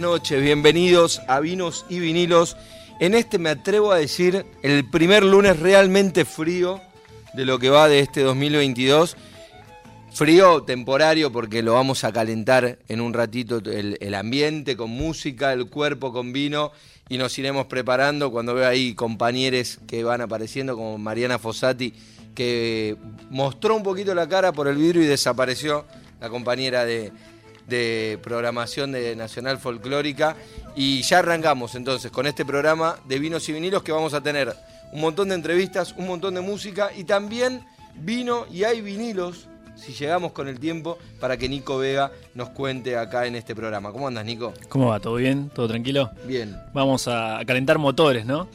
Noches, bienvenidos a Vinos y Vinilos. En este me atrevo a decir el primer lunes realmente frío de lo que va de este 2022. Frío temporario porque lo vamos a calentar en un ratito el, ambiente con música, el cuerpo con vino y nos iremos preparando cuando veo ahí compañeros que van apareciendo como Mariana Fossati que mostró un poquito la cara por el vidrio y desapareció la compañera de, de programación de Nacional Folclórica. Y ya arrancamos entonces con este programa de vinos y vinilos que vamos a tener un montón de entrevistas, un montón de música y también vino y hay vinilos, si llegamos con el tiempo, para que Nico Vega nos cuente acá en este programa. ¿Cómo andas, Nico? ¿Cómo va? ¿Todo bien? ¿Todo tranquilo? Bien. Vamos a calentar motores, ¿no?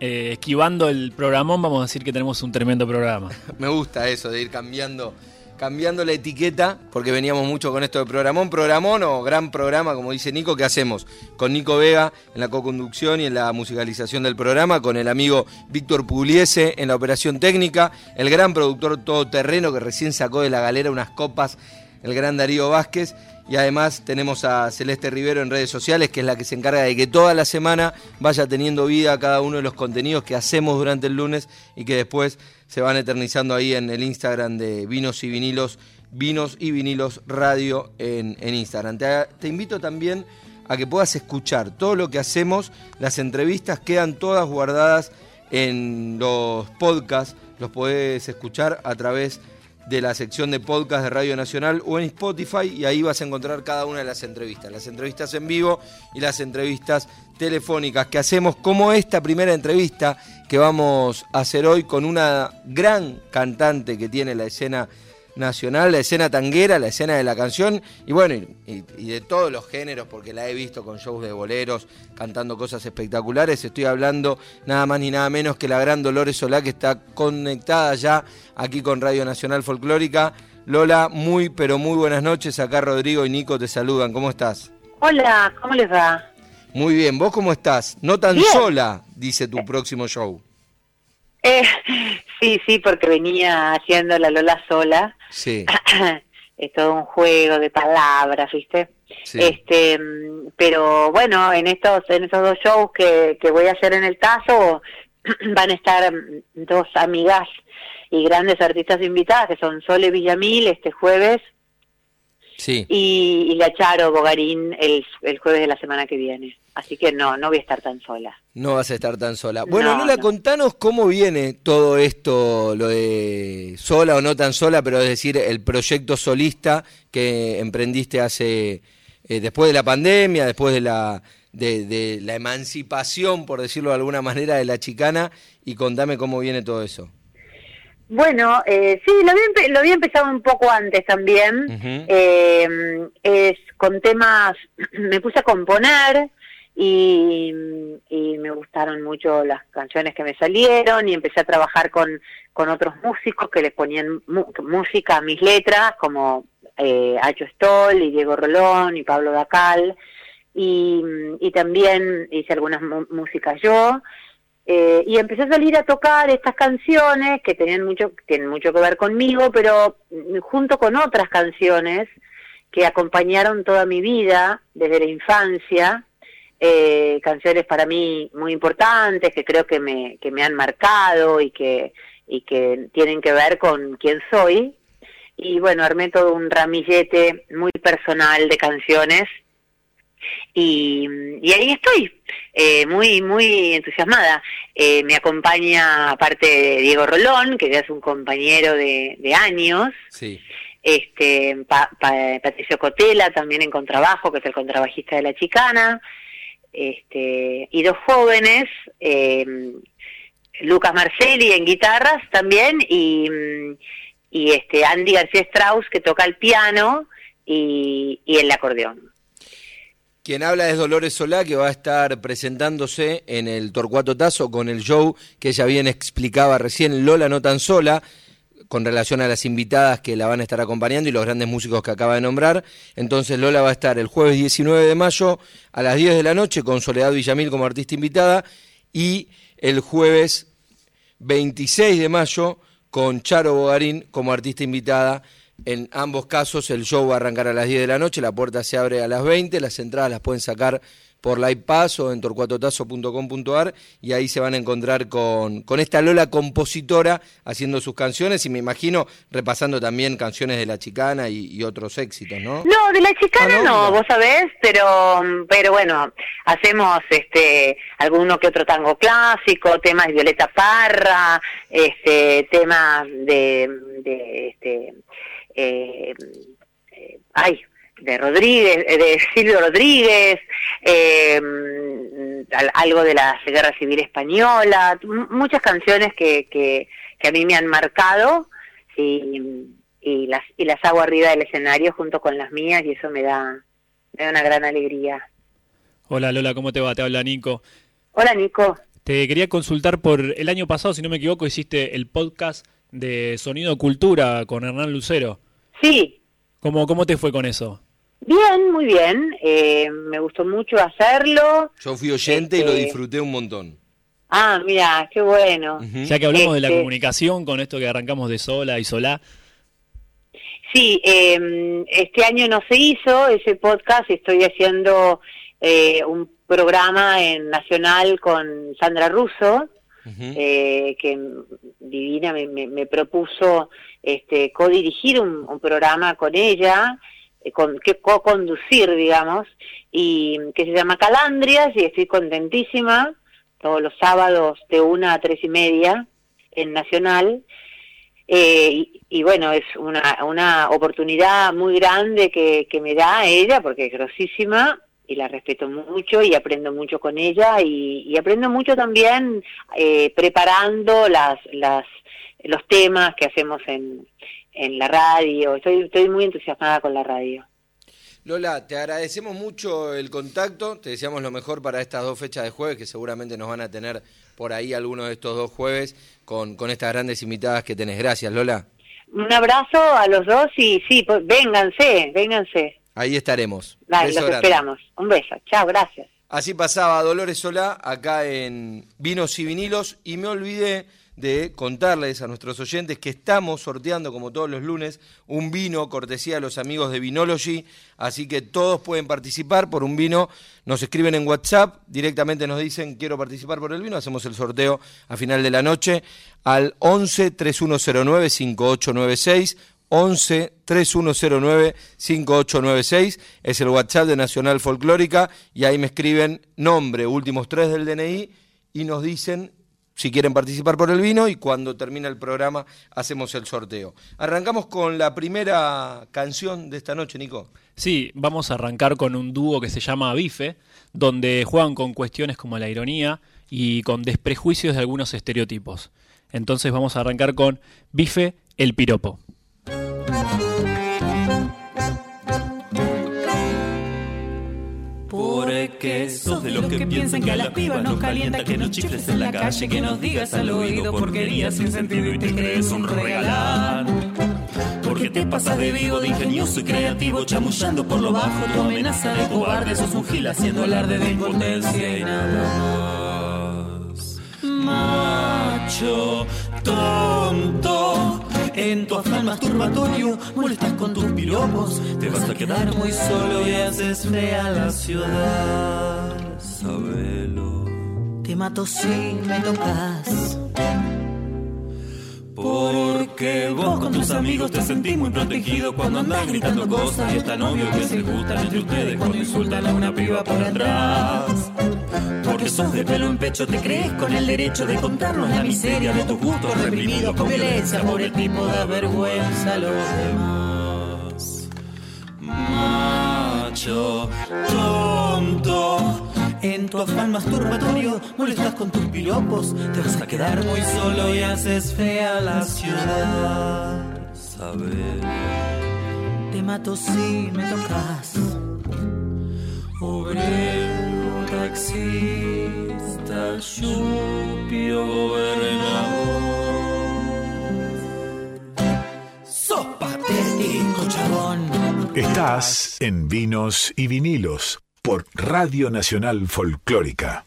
Eh, esquivando el programón, vamos a decir que tenemos un tremendo programa. Me gusta eso de ir cambiando cambiando la etiqueta, porque veníamos mucho con esto de programón, programón o gran programa, como dice Nico, ¿qué hacemos? Con Nico Vega en la co-conducción y en la musicalización del programa, con el amigo Víctor Pugliese en la operación técnica, el gran productor todoterreno que recién sacó de la galera unas copas, el gran Darío Vázquez, y además tenemos a Celeste Rivero en redes sociales, que es la que se encarga de que toda la semana vaya teniendo vida cada uno de los contenidos que hacemos durante el lunes y que después se van eternizando ahí en el Instagram de Vinos y Vinilos, Vinos y Vinilos Radio en, Instagram. Te, invito también a que puedas escuchar todo lo que hacemos, las entrevistas quedan todas guardadas en los podcasts, los podés escuchar a través de la sección de podcast de Radio Nacional o en Spotify y ahí vas a encontrar cada una de las entrevistas, las entrevistas en vivo y las entrevistas telefónicas. Que hacemos como esta primera entrevista que vamos a hacer hoy con una gran cantante que tiene la escena nacional, la escena tanguera, la escena de la canción y bueno, y, de todos los géneros, porque la he visto con shows de boleros, cantando cosas espectaculares. Estoy hablando nada más ni nada menos que la gran Dolores Solá, que está conectada ya aquí con Radio Nacional Folclórica. Lola, muy, pero muy buenas noches. Acá Rodrigo y Nico te saludan. ¿Cómo estás? Hola, ¿cómo les va? Muy bien, ¿vos cómo estás? No tan sola, dice tu próximo show. Eh, sí, sí, porque venía haciendo la Lola sola. Sí. es todo un juego de palabras, ¿viste? Sí. Este, pero bueno, en estos en estos dos shows que, que voy a hacer en el Tazo van a estar dos amigas y grandes artistas invitadas que son Sole Villamil este jueves Sí. Y, la Charo Bogarín el, el, jueves de la semana que viene. Así que no, no voy a estar tan sola. No vas a estar tan sola. Bueno, Lola, contanos cómo viene todo esto, lo de sola o no tan sola, pero es decir, el proyecto solista que emprendiste hace, eh, después de la pandemia, después de la, de, de la emancipación, por decirlo de alguna manera, de la chicana, y contame cómo viene todo eso. Bueno, eh, sí, lo había, lo había empezado un poco antes también. eh, es con temas, me puse a componer y, y, me gustaron mucho las canciones que me salieron y empecé a trabajar con, con otros músicos que les ponían música a mis letras, como eh, Acho Stoll y Diego Rolón y Pablo Dacal. Y, y también hice algunas músicas yo. Eh, y empecé a salir a tocar estas canciones que tenían mucho, tienen mucho que ver conmigo, pero junto con otras canciones que acompañaron toda mi vida desde la infancia, eh, canciones para mí muy importantes que creo que me, que me han marcado y que, y que tienen que ver con quién soy. Y bueno, armé todo un ramillete muy personal de canciones y, ahí estoy, eh, muy, muy entusiasmada. Eh, me acompaña aparte de Diego Rolón, que ya es un compañero de, de años. Sí este Patricio Cotela también en contrabajo, que es el contrabajista de la chicana, este, y dos jóvenes, em, Lucas Marcelli en guitarras también, y, y este Andy García Strauss que toca el piano y, y el acordeón. Quien habla es Dolores Solá, que va a estar presentándose en el Torcuato Tazo con el show que ella bien explicaba recién, Lola no tan sola, con relación a las invitadas que la van a estar acompañando y los grandes músicos que acaba de nombrar. Entonces Lola va a estar el jueves 19 de mayo a las 10 de la noche con Soledad Villamil como artista invitada y el jueves 26 de mayo con Charo Bogarín como artista invitada. En ambos casos el show va a arrancar a las 10 de la noche, la puerta se abre a las 20, las entradas las pueden sacar por Live Pass o en torcuatotazo.com.ar y ahí se van a encontrar con, con esta Lola compositora haciendo sus canciones y me imagino repasando también canciones de La Chicana y, otros éxitos, ¿no? No, de La Chicana ah, no, vos sabés, pero, pero bueno, hacemos este alguno que otro tango clásico, temas de Violeta Parra, este temas de, de este eh, ay, de Rodríguez, eh, de Silvio Rodríguez, eh, algo de la Guerra Civil Española, muchas canciones que, que, a mí me han marcado y, y, las, y las hago arriba del escenario junto con las mías y eso me da, me da una gran alegría. Hola Lola, ¿cómo te va? Te habla Nico. Hola Nico. Te quería consultar por el año pasado, si no me equivoco, hiciste el podcast de Sonido Cultura con Hernán Lucero. Sí. ¿Cómo, cómo te fue con eso? Bien, muy bien. Eh, me gustó mucho hacerlo. Yo fui oyente y lo este, disfruté un montón. Ah, mira, qué bueno. Ya que hablamos de la este comunicación con esto que arrancamos de sola y sola. Sí, em, este año no se hizo ese podcast. Estoy haciendo eh, un programa en Nacional con Sandra Russo, eh, que divina me, me, propuso este, co-dirigir un programa con ella eh, con, que co-conducir, digamos, y que se llama Calandrias y estoy contentísima, todos los sábados de una a tres y media en Nacional. Eh, y, bueno, es una, una oportunidad muy grande que, que me da ella, porque es grosísima y la respeto mucho y aprendo mucho con ella y, y aprendo mucho también eh, preparando las, las, los temas que hacemos en, en la radio. Estoy, estoy muy entusiasmada con la radio. Lola, te agradecemos mucho el contacto, te deseamos lo mejor para estas dos fechas de jueves, que seguramente nos van a tener por ahí algunos de estos dos jueves con, con estas grandes invitadas que tenés. Gracias, Lola. Un abrazo a los dos y sí, pues, vénganse, vénganse. Ahí estaremos. Dale, los esperamos. Un beso. Chao, gracias. Así pasaba Dolores Solá acá en Vinos y Vinilos y me olvidé de contarles a nuestros oyentes que estamos sorteando, como todos los lunes, un vino cortesía de los amigos de Vinology, así que todos pueden participar por un vino, nos escriben en WhatsApp, directamente nos dicen quiero participar por el vino, hacemos el sorteo a final de la noche al 11 3109 5896 11 3109 5896 es el WhatsApp de Nacional Folclórica y ahí me escriben nombre, últimos tres del DNI y nos dicen si quieren participar por el vino y cuando termina el programa hacemos el sorteo. Arrancamos con la primera canción de esta noche, Nico. Sí, vamos a arrancar con un dúo que se llama Bife, donde juegan con cuestiones como la ironía y con desprejuicios de algunos estereotipos. Entonces vamos a arrancar con Bife el piropo. de los, que, que piensan que a las pibas nos calienta, que nos chifles en la calle, que nos digas al oído porquerías sin sentido y te crees un regalán. Porque te pasas de vivo, de ingenioso y creativo, chamullando por lo bajo tu amenaza de cobarde. Sos un gil haciendo alarde de impotencia y nada más. Macho, tonto, en tu afán masturbatorio, molestas con tus piropos. Te vas a quedar muy solo y haces fea la ciudad. Sabelo. Te mato si me tocas. Porque vos con tus amigos te sentís muy protegido cuando andás gritando cosas y es tan obvio que se gustan entre ustedes cuando insultan a una piba por atrás. Porque sos de pelo en pecho, te crees con el derecho de contarnos la miseria de tus gustos reprimidos con violencia por el tipo de vergüenza a los demás. Macho, tonto. En tu afán masturbatorio molestas con tus piropos, te vas a quedar muy solo y haces fea la ciudad. Saber, Te mato si me tocas. obrero, taxista, chupio, gobernador. Sos patético, chabón. Estás en Vinos y Vinilos por Radio Nacional Folclórica.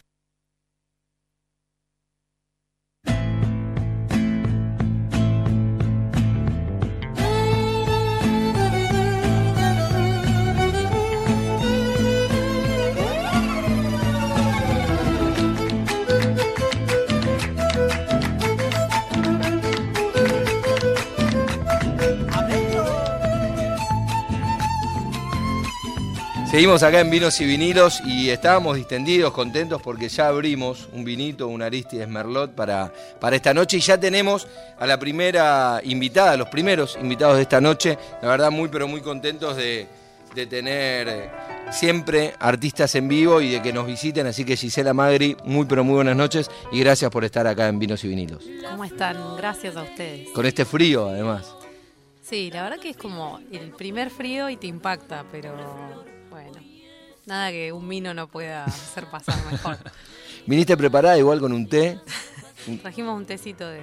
Seguimos acá en Vinos y Vinilos y estábamos distendidos, contentos porque ya abrimos un vinito, un Aristides Merlot para, para esta noche y ya tenemos a la primera invitada, los primeros invitados de esta noche. La verdad muy pero muy contentos de, de tener siempre artistas en vivo y de que nos visiten. Así que Gisela Magri, muy pero muy buenas noches y gracias por estar acá en Vinos y Vinilos. ¿Cómo están? Gracias a ustedes. Con este frío además. Sí, la verdad que es como el primer frío y te impacta, pero nada que un vino no pueda hacer pasar mejor. Viniste preparada igual con un té Trajimos un tecito de,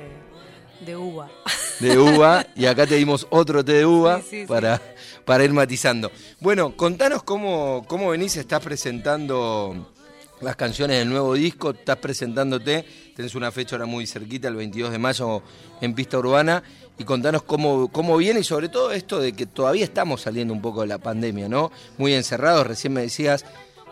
de uva. de uva y acá te dimos otro té de uva Sí, sí, sí. para, para ir matizando. Bueno, contanos cómo, cómo venís, estás presentando las canciones del nuevo disco, estás presentándote, tenés una fecha ahora muy cerquita, el 22 de mayo en Pista Urbana, y contanos cómo, cómo viene y sobre todo esto de que todavía estamos saliendo un poco de la pandemia, ¿no? Muy encerrados, recién me decías,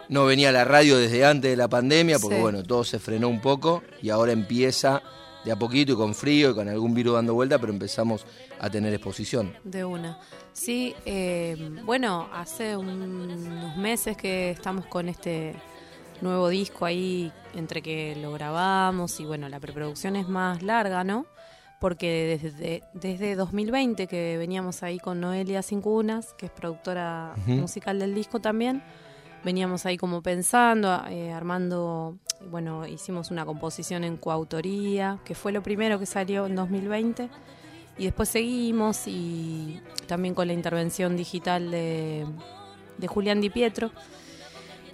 no venía a la radio desde antes de la pandemia, porque Sí. bueno, todo se frenó un poco y ahora empieza de a poquito y con frío y con algún virus dando vuelta, pero empezamos a tener exposición. De una. Sí, eh, bueno, hace un- unos meses que estamos con este nuevo disco ahí, entre que lo grabamos y bueno, la preproducción es más larga, ¿no? Porque desde, desde 2020 que veníamos ahí con Noelia Cincunas, que es productora musical del disco también, veníamos ahí como pensando, eh, armando, bueno, hicimos una composición en coautoría, que fue lo primero que salió en 2020. Y después seguimos y también con la intervención digital de, de Julián Di Pietro.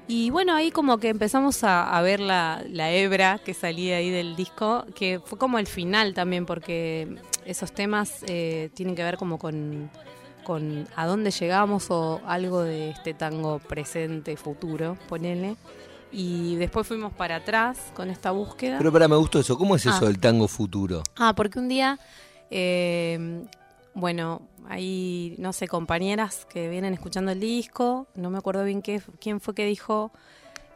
Y bueno, ahí como que empezamos a, a ver la, la hebra que salía ahí del disco, que fue como el final también, porque esos temas eh, tienen que ver como con, con a dónde llegamos o algo de este tango presente, futuro, ponele. Y después fuimos para atrás con esta búsqueda. Pero para me gustó eso, ¿cómo es eso Ah. del tango futuro? Ah, porque un día, eh, bueno, hay, no sé, compañeras que vienen escuchando el disco, no me acuerdo bien qué, quién fue que dijo,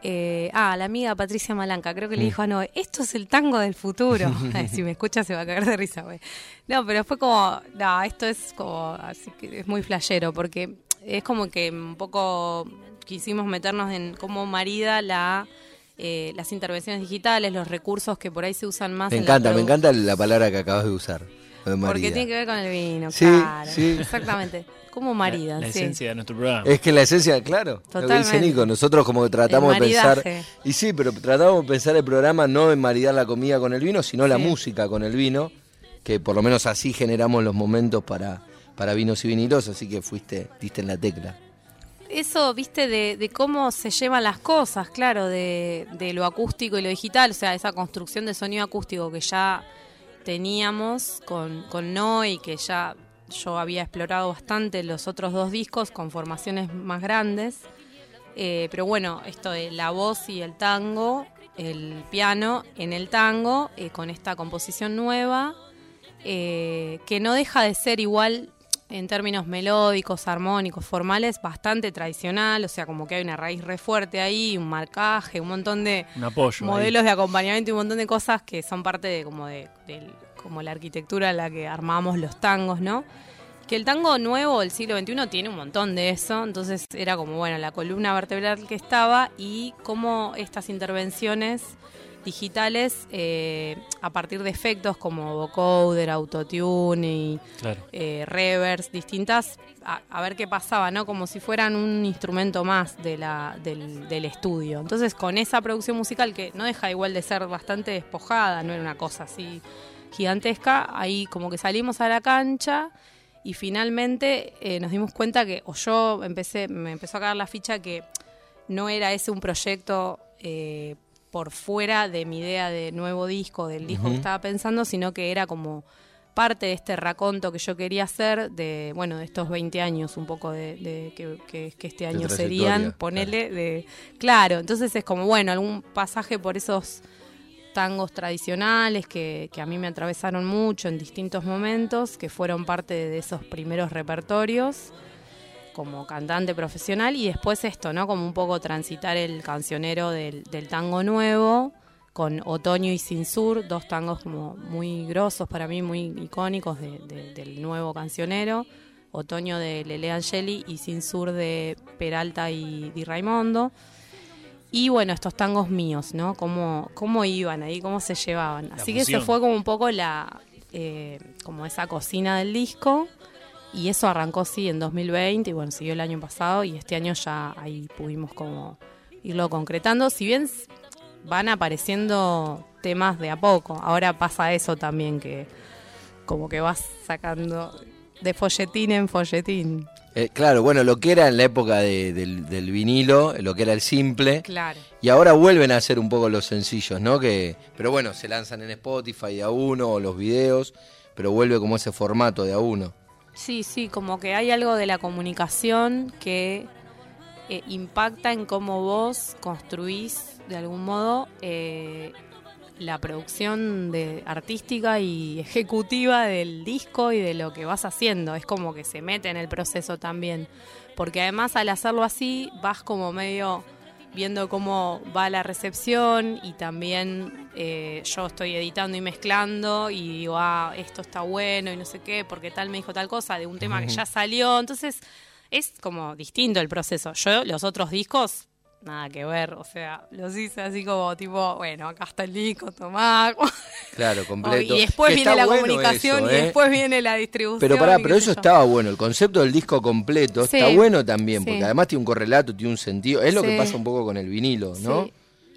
eh, ah, la amiga Patricia Malanca, creo que le dijo a Noé, esto es el tango del futuro. Ay, si me escucha se va a caer de risa, güey. No, pero fue como, no, esto es como, así que es muy flashero, porque es como que un poco quisimos meternos en cómo marida la... eh, las intervenciones digitales, los recursos que por ahí se usan más Me en encanta, me encanta la palabra que acabas de usar. Lo de porque tiene que ver con el vino, Sí, claro. sí. Exactamente. Como maridan, La sí. esencia de nuestro programa. Es que la esencia, claro, lo que dice Totalmente. Nico, nosotros como que tratamos de pensar, y sí, pero tratamos de pensar el programa no en maridar la comida con el vino, sino la música con el vino, que por lo menos así generamos los momentos para, para vinos y vinilos, así que fuiste, diste en la tecla. Eso, viste, de, de cómo se llevan las cosas, claro, de, de lo acústico y lo digital, o sea, esa construcción de sonido acústico que ya teníamos con, con que ya yo había explorado bastante los otros dos discos con formaciones más grandes. Eh, pero bueno, esto de la voz y el tango, el piano en el tango, eh, con esta composición nueva, eh, que no deja de ser igual en términos melódicos, armónicos, formales, bastante tradicional, o sea, como que hay una raíz re fuerte ahí, un marcaje, un montón de Un apoyo. ahí. modelos de acompañamiento y un montón de cosas que son parte de como de, como la arquitectura en la que armamos los tangos, ¿no? Que el tango nuevo del siglo XXI tiene un montón de eso, entonces era como, bueno, la columna vertebral que estaba y cómo estas intervenciones digitales, eh, a partir de efectos como vocoder, autotune y Claro. eh, reverbs distintas, a, a ver qué pasaba, ¿no? Como si fueran un instrumento más de la, del, del estudio. Entonces, con esa producción musical que no deja igual de ser bastante despojada, no era una cosa así gigantesca, ahí como que salimos a la cancha y finalmente eh, nos dimos cuenta que, o yo empecé, me empezó a caer la ficha que no era ese un proyecto eh, por fuera de mi idea de nuevo disco, del disco que estaba pensando, sino que era como parte de este raconto que yo quería hacer de, bueno, de estos 20 años, un poco de, de que, que- que este año serían, ponele, de, claro, entonces es como, bueno, algún pasaje por esos tangos tradicionales que, que a mí me atravesaron mucho en distintos momentos, que fueron parte de esos primeros repertorios como cantante profesional y después esto, ¿no? Como un poco transitar el cancionero del, del tango nuevo con Otoño y Sin Sur, dos tangos como muy grosos para mí, muy icónicos de- de- del nuevo cancionero. Otoño de Lele Angeli y Sin Sur de Peralta y Di Raimondo. Y bueno, estos tangos míos, ¿no? Cómo, cómo iban ahí, cómo se llevaban. Así que eso fue como un poco la, eh, como esa cocina del disco. Y eso arrancó, sí, en 2020 y bueno, siguió el año pasado y este año ya ahí pudimos como irlo concretando. Si bien van apareciendo temas de a poco, ahora pasa eso también, que como que vas sacando de folletín en folletín. Eh, claro, bueno, lo que era en la época de- del, del vinilo, lo que era el simple, Claro. y ahora vuelven a hacer un poco los sencillos, ¿no? Que, pero bueno, se lanzan en Spotify de a uno o los videos, pero vuelve como ese formato de a uno. Sí, sí, como que hay algo de la comunicación que eh, impacta en cómo vos construís de algún modo eh, la producción de, artística y ejecutiva del disco y de lo que vas haciendo. Es como que se mete en el proceso también. Porque además al hacerlo así vas como medio viendo cómo va la recepción y también eh, yo estoy editando y mezclando y digo, ah, esto está bueno y no sé qué, porque tal me dijo tal cosa de un tema que ya salió. Entonces es como distinto el proceso. Yo los otros discos, nada que ver, o sea, los hice así como tipo, bueno, acá está el disco, tomá. Claro, completo. y después Que viene la bueno comunicación eso, y ¿eh? después viene la distribución. Pero pará, pero eso yo. estaba bueno. El concepto del disco completo Sí. está bueno también, Sí. porque además tiene un correlato, tiene un sentido. Es lo que pasa un poco con el vinilo, ¿no?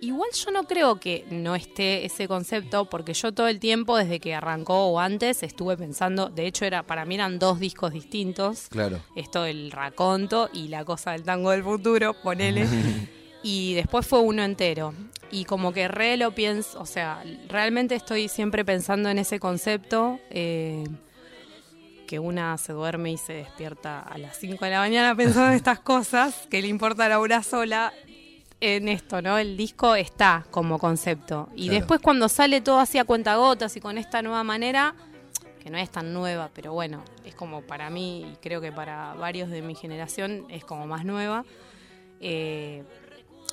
Igual yo no creo que no esté ese concepto, porque yo todo el tiempo, desde que arrancó o antes, estuve pensando, de hecho era para mí eran dos discos distintos. Claro. Esto del raconto y la cosa del tango del futuro, ponele. y después fue uno entero. Y como que re lo pienso, o sea, realmente estoy siempre pensando en ese concepto. eh, que una se duerme y se despierta a las 5 de la mañana pensando en estas cosas, que le importa a Laura sola, en esto, ¿no? El disco está como concepto. Y Claro. después cuando sale todo así a cuentagotas y con esta nueva manera, que no es tan nueva, pero bueno, es como para mí y creo que para varios de mi generación es como más nueva. eh,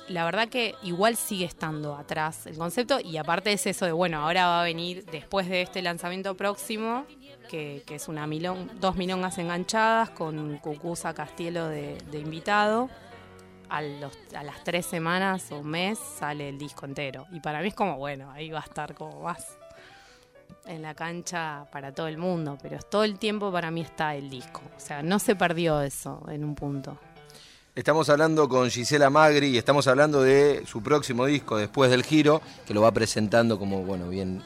la verdad que igual sigue estando atrás el concepto y aparte es eso de, bueno, ahora va a venir después de este lanzamiento próximo, que, que es una milong, dos milongas enganchadas con Cucusa Castielo de, de invitado. A, las tres semanas o mes sale el disco entero. Y para mí es como, bueno, ahí va a estar como más en la cancha para todo el mundo, pero todo el tiempo para mí está el disco. O sea, no se perdió eso en un punto. Estamos hablando con Gisela Magri y estamos hablando de su próximo disco, Después del Giro, que lo va presentando como, bueno, bien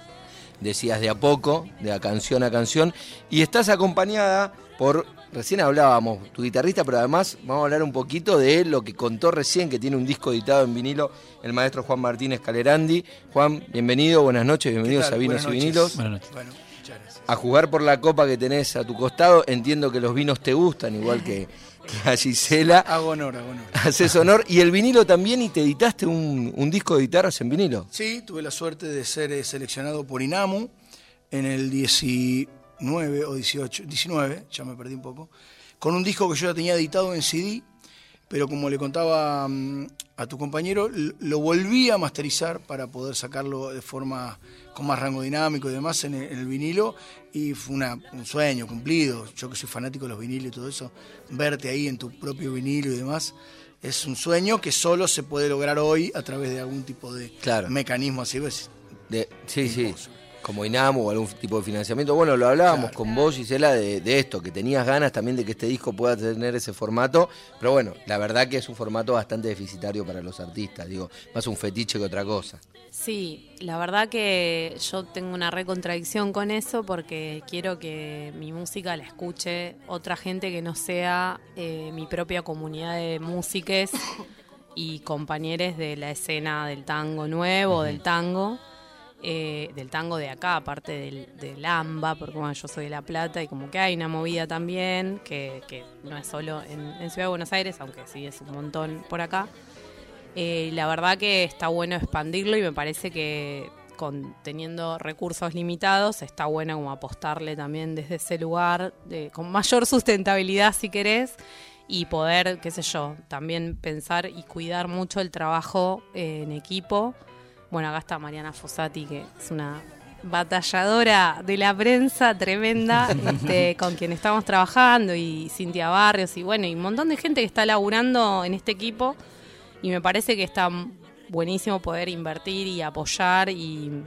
decías, de a poco, de a canción a canción. Y estás acompañada por, recién hablábamos, tu guitarrista, pero además vamos a hablar un poquito de lo que contó recién, que tiene un disco editado en vinilo, el maestro Juan Martínez Calerandi. Juan, bienvenido, buenas noches, bienvenidos a Vinos Buenas y. Vinilos. Buenas noches. Bueno, muchas gracias. A jugar por la copa que tenés a tu costado, entiendo que los vinos te gustan, igual que, que a Gisela. Hago honor, hago honor. Haces honor. Y el vinilo también, y te editaste un, un disco de guitarras en vinilo. Sí, tuve la suerte de ser eh, seleccionado por INAMU en el 19 o 18, 19, ya me perdí un poco, con un disco que yo ya tenía editado en CD, pero como le contaba mm, a tu compañero, lo volví a masterizar para poder sacarlo de forma con más rango dinámico y demás en el, vinilo y fue una- un sueño cumplido. Yo que soy fanático de los vinilos y todo eso, verte ahí en tu propio vinilo y demás. Es un sueño que solo se puede lograr hoy a través de algún tipo de Claro. mecanismo así. ¿ves? De, sí, sí. Como INAMO o algún tipo de financiamiento. Bueno, lo hablábamos con vos, Gisela, de, de esto, que tenías ganas también de que este disco pueda tener ese formato. Pero bueno, la verdad que es un formato bastante deficitario para los artistas. Digo, más un fetiche que otra cosa. Sí, la verdad que yo tengo una recontradicción con eso porque quiero que mi música la escuche otra gente que no sea eh, mi propia comunidad de músiques y compañeros de la escena del tango nuevo, del tango, eh, del tango de acá, aparte del, del AMBA, porque bueno, yo soy de La Plata y como que hay una movida también, que, no es solo en, Ciudad de Buenos Aires, aunque sí es un montón por acá. Eh, la verdad que está bueno expandirlo y me parece que con, teniendo recursos limitados está bueno como apostarle también desde ese lugar con mayor sustentabilidad si querés y poder, qué sé yo, también pensar y cuidar mucho el trabajo eh, en equipo. Bueno, acá está Mariana Fossati, que es una batalladora de la prensa tremenda, este, con quien estamos trabajando, y Cintia Barrios, y bueno, y un montón de gente que está laburando en este equipo y me parece que está buenísimo poder invertir y apoyar y,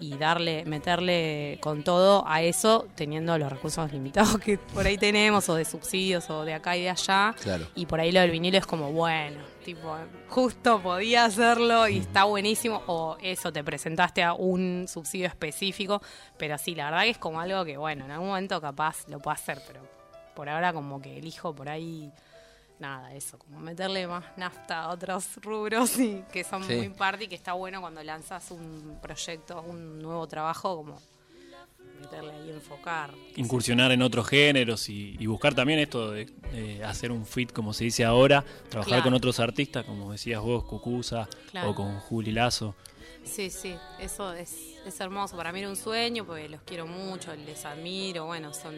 y darle, meterle con todo a eso, teniendo los recursos limitados que por ahí tenemos, o de subsidios, o de acá y de allá. Claro. Y por ahí lo del vinilo es como, bueno, tipo, justo podía hacerlo y está buenísimo, o eso, te presentaste a un subsidio específico, pero sí, la verdad que es como algo que, bueno, en algún momento capaz lo puedo hacer, pero por ahora como que elijo por ahí nada, eso, como meterle más nafta a otros rubros y que son Sí. muy party, que está bueno cuando lanzas un proyecto, un nuevo trabajo, como meterle ahí, enfocar. incursionar en otros géneros y, y buscar también esto de, de hacer un fit, como se dice ahora, trabajar Claro. con otros artistas, como decías vos, Cucusa Claro. o con Juli Lazo. Sí, sí, eso es, es hermoso. Para mí era un sueño, porque los quiero mucho, les admiro, bueno, son,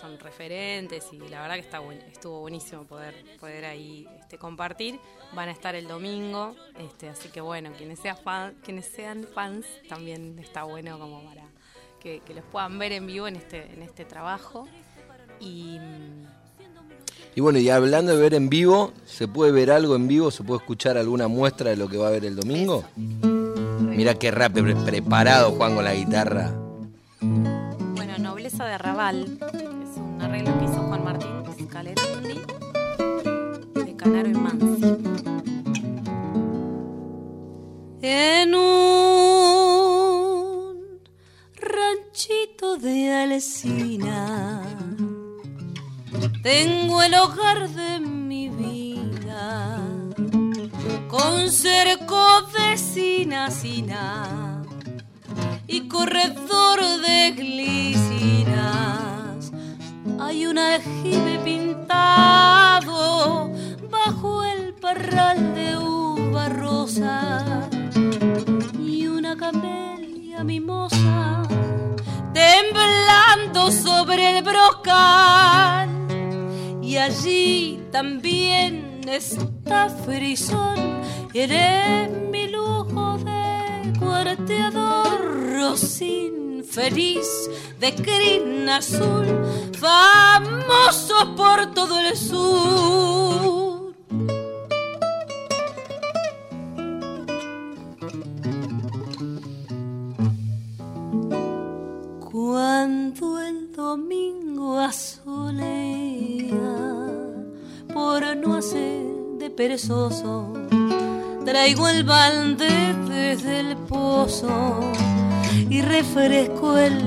son referentes y la verdad que está buen- estuvo buenísimo poder, poder ahí este, compartir. Van a estar el domingo, este, así que bueno, quienes, sea fan- quienes sean fans también está bueno como para que, que los puedan ver en vivo en este, en este trabajo. Y mm, Y bueno, y hablando de ver en vivo, ¿se puede ver algo en vivo? ¿Se puede escuchar alguna muestra de lo que va a haber el domingo? Mira qué rápido pre- preparado Juan con la guitarra. Bueno, Nobleza de Arrabal, que es un arreglo que hizo Juan Martín Scalerandi, de Canaro y Mansi. En un ranchito de Alesina tengo el hogar de mi vida con cerco de sinacina y corredor de glicinas. Hay un aljibe pintado bajo el parral de uva rosa y una camelia mimosa temblando sobre el brocal. Y allí también está Frisón, eres mi lujo de cuarteador rosín feliz de crin azul, famoso por todo el sur. Cuando el domingo asolea, por no hacer de perezoso, traigo el balde desde el pozo y refresco el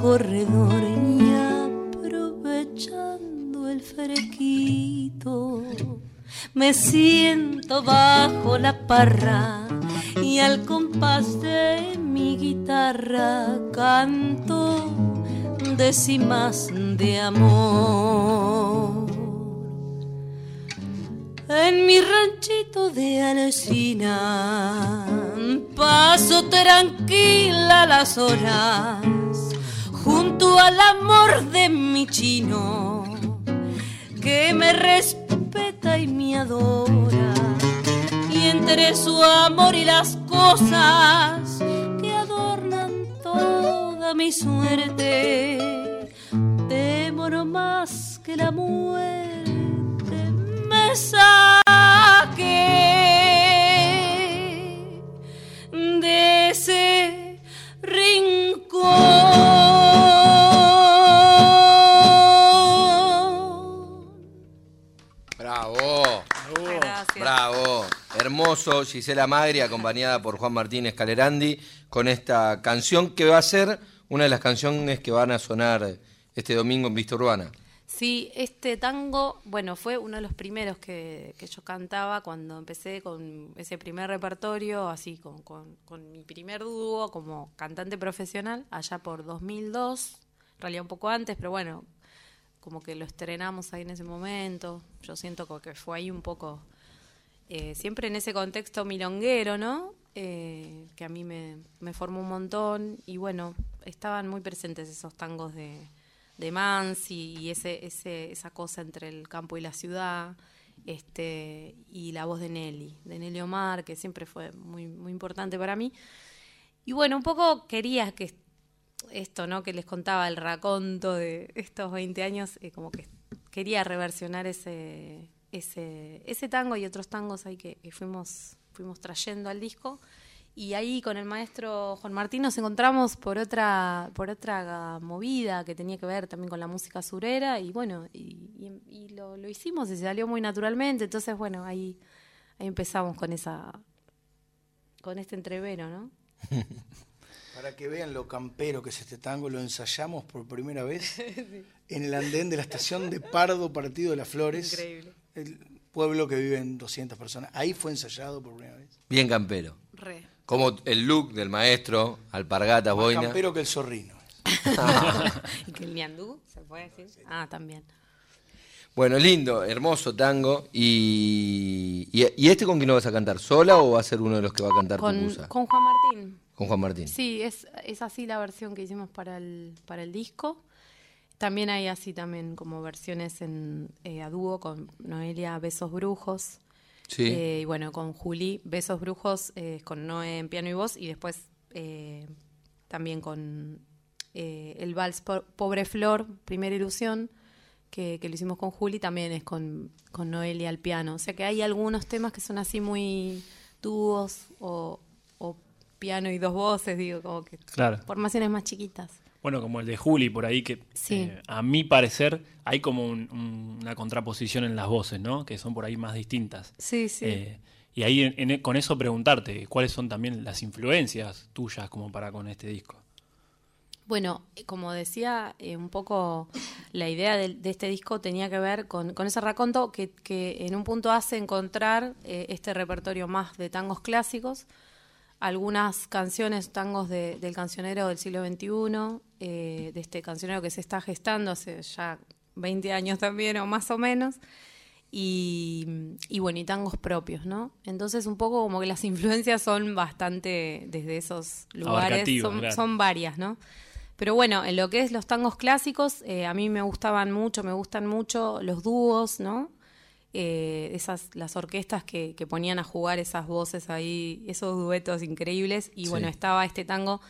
corredor y aprovechando el fresquito me siento bajo la parra y al compás de mi guitarra canto décimas de amor. En mi ranchito de Alcina paso tranquila las horas junto al amor de mi chino, que me respeta y me adora, y entre su amor y las cosas que adornan toda mi suerte, temo no más que la muerte Gisela Magri, acompañada por Juan Martínez Calerandi, con esta canción que va a ser una de las canciones que van a sonar este domingo en Vista Urbana. Sí, este tango, bueno, fue uno de los primeros que, que yo cantaba cuando empecé con ese primer repertorio, así con, con, mi primer dúo como cantante profesional, allá por 2002, en realidad un poco antes, pero bueno, como que lo estrenamos ahí en ese momento. Yo siento que fue ahí un poco, eh, siempre en ese contexto milonguero, ¿no? Eh, que a mí me, me formó un montón y bueno, estaban muy presentes esos tangos de, de Mansi y ese, ese, esa cosa entre el campo y la ciudad, este, y la voz de Nelly, de Nelly Omar, que siempre fue muy, muy importante para mí. Y bueno, un poco quería que esto, ¿no? Que les contaba el raconto de estos 20 años, eh, como que quería reversionar ese, ese, ese tango y otros tangos ahí que, que fuimos, fuimos trayendo al disco. Y ahí con el maestro Juan Martín nos encontramos por otra, por otra movida que tenía que ver también con la música surera y bueno, y, y- y lo, lo hicimos y se salió muy naturalmente. Entonces, bueno, ahí, ahí empezamos con esa, con este entrevero, ¿no? Para que vean lo campero que es este tango, lo ensayamos por primera vez en el andén de la estación de Pardo, Partido de las Flores. Increíble. El pueblo que viven 200 personas. Ahí fue ensayado por primera vez. Bien campero. Re. Como el look del maestro, alpargatas, Más boina. campero que el zorrino. ¿Y que el ñandú se puede decir? Ah, también. Bueno, lindo, hermoso tango. Y, y, y este con quién lo vas a cantar? ¿Sola o va a ser uno de los que va a cantar Con, Cucuza? con Juan Martín. Con Juan Martín. Sí, es, es así la versión que hicimos para el, para el disco. También hay así también como versiones en, eh, a dúo con Noelia Besos Brujos. Sí. Eh, y bueno, con Juli Besos Brujos, eh, con Noé en piano y voz. Y después eh, también con eh, el vals Po- Pobre Flor, Primera Ilusión, que, que lo hicimos con Juli, también es con, con Noelia al piano. O sea que hay algunos temas que son así muy dúos o, o piano y dos voces, digo, como que Claro. formaciones más chiquitas. Bueno, como el de Juli por ahí, que Sí. eh, a mi parecer hay como un- un- una contraposición en las voces, ¿no? Que son por ahí más distintas. Sí, sí. Eh, y ahí en- en- con eso preguntarte, ¿cuáles son también las influencias tuyas como para con este disco? Bueno, eh, como decía, eh, un poco la idea de, de este disco tenía que ver con, con ese raconto que, que en un punto hace encontrar eh, este repertorio más de tangos clásicos, algunas canciones, tangos de- del cancionero del siglo XXI, eh, de este cancionero que se está gestando hace ya 20 años también o más o menos, y, y bueno, y tangos propios, ¿no? Entonces un poco como que las influencias son bastante desde esos lugares, son, claro. son varias, ¿no? Pero bueno, en lo que es los tangos clásicos, eh, a mí me gustaban mucho, me gustan mucho los dúos, ¿no? Eh, esas, las orquestas que, que ponían a jugar esas voces ahí, esos duetos increíbles. Y Sí. bueno, estaba este tango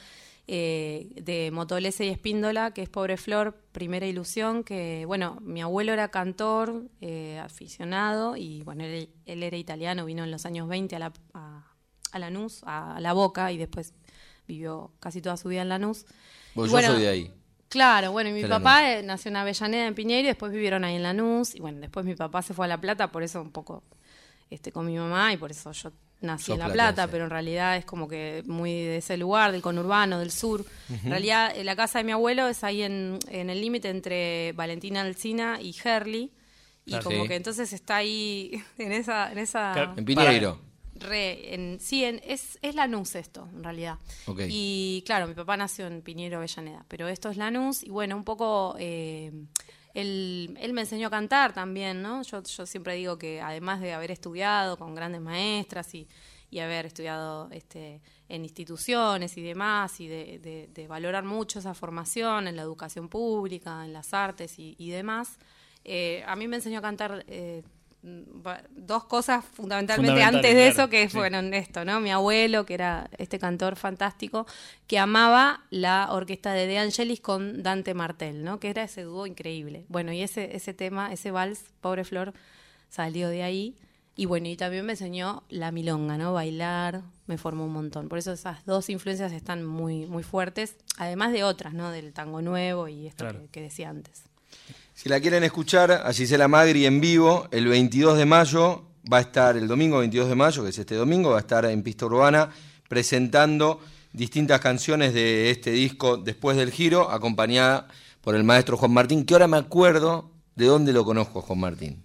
eh, de Motolese y Espíndola, que es Pobre Flor, Primera Ilusión, que bueno, mi abuelo era cantor, eh, aficionado, y bueno, él, él era italiano, vino en los años 20 a, la, a, a Lanús, a, a La Boca, y después vivió casi toda su vida en Lanús. Vos, Y yo bueno, soy de ahí. Claro, bueno, y mi papá eh, nació en Avellaneda, en Piñeiro, y después vivieron ahí en Lanús, y bueno, después mi papá se fue a La Plata, por eso un poco este, con mi mamá, y por eso yo nací en La. Plata, pero en realidad es como que muy de ese lugar, del conurbano, del sur. En realidad, eh, la casa de mi abuelo es ahí en, en el límite entre Valentina Alcina y Herli, y como Sí. que entonces está ahí en esa... En esa. En Piñeiro. Re, en, sí, en, es, es Lanús esto, en realidad. Ok. Y claro, mi papá nació en Piñero, Avellaneda, pero esto es Lanús y bueno, un poco eh, él, él me enseñó a cantar también, ¿no? Yo, siempre digo que además de haber estudiado con grandes maestras y, y haber estudiado este, en instituciones y demás, y de, valorar mucho esa formación en la educación pública, en las artes y, demás, eh, a mí me enseñó a cantar eh, dos cosas fundamentalmente antes de eso que fueron esto, ¿no? Mi abuelo, que era este cantor fantástico, que amaba la orquesta de De Angelis con Dante Martel, ¿no? Que era ese dúo increíble. Bueno, y ese, ese tema, ese vals, Pobre Flor, salió de ahí. Y bueno, y también me enseñó la milonga, ¿no? Bailar, me formó un montón. Por eso esas dos influencias están muy, muy fuertes, además de otras, ¿no? Del tango nuevo y esto que, decía antes. Si la quieren escuchar a Gisela Magri en vivo, el 22 de mayo va a estar, el domingo 22 de mayo, que es este domingo, va a estar en Pista Urbana presentando distintas canciones de este disco Después del Giro, acompañada por el maestro Juan Martín, que ahora me acuerdo de dónde lo conozco, Juan Martín.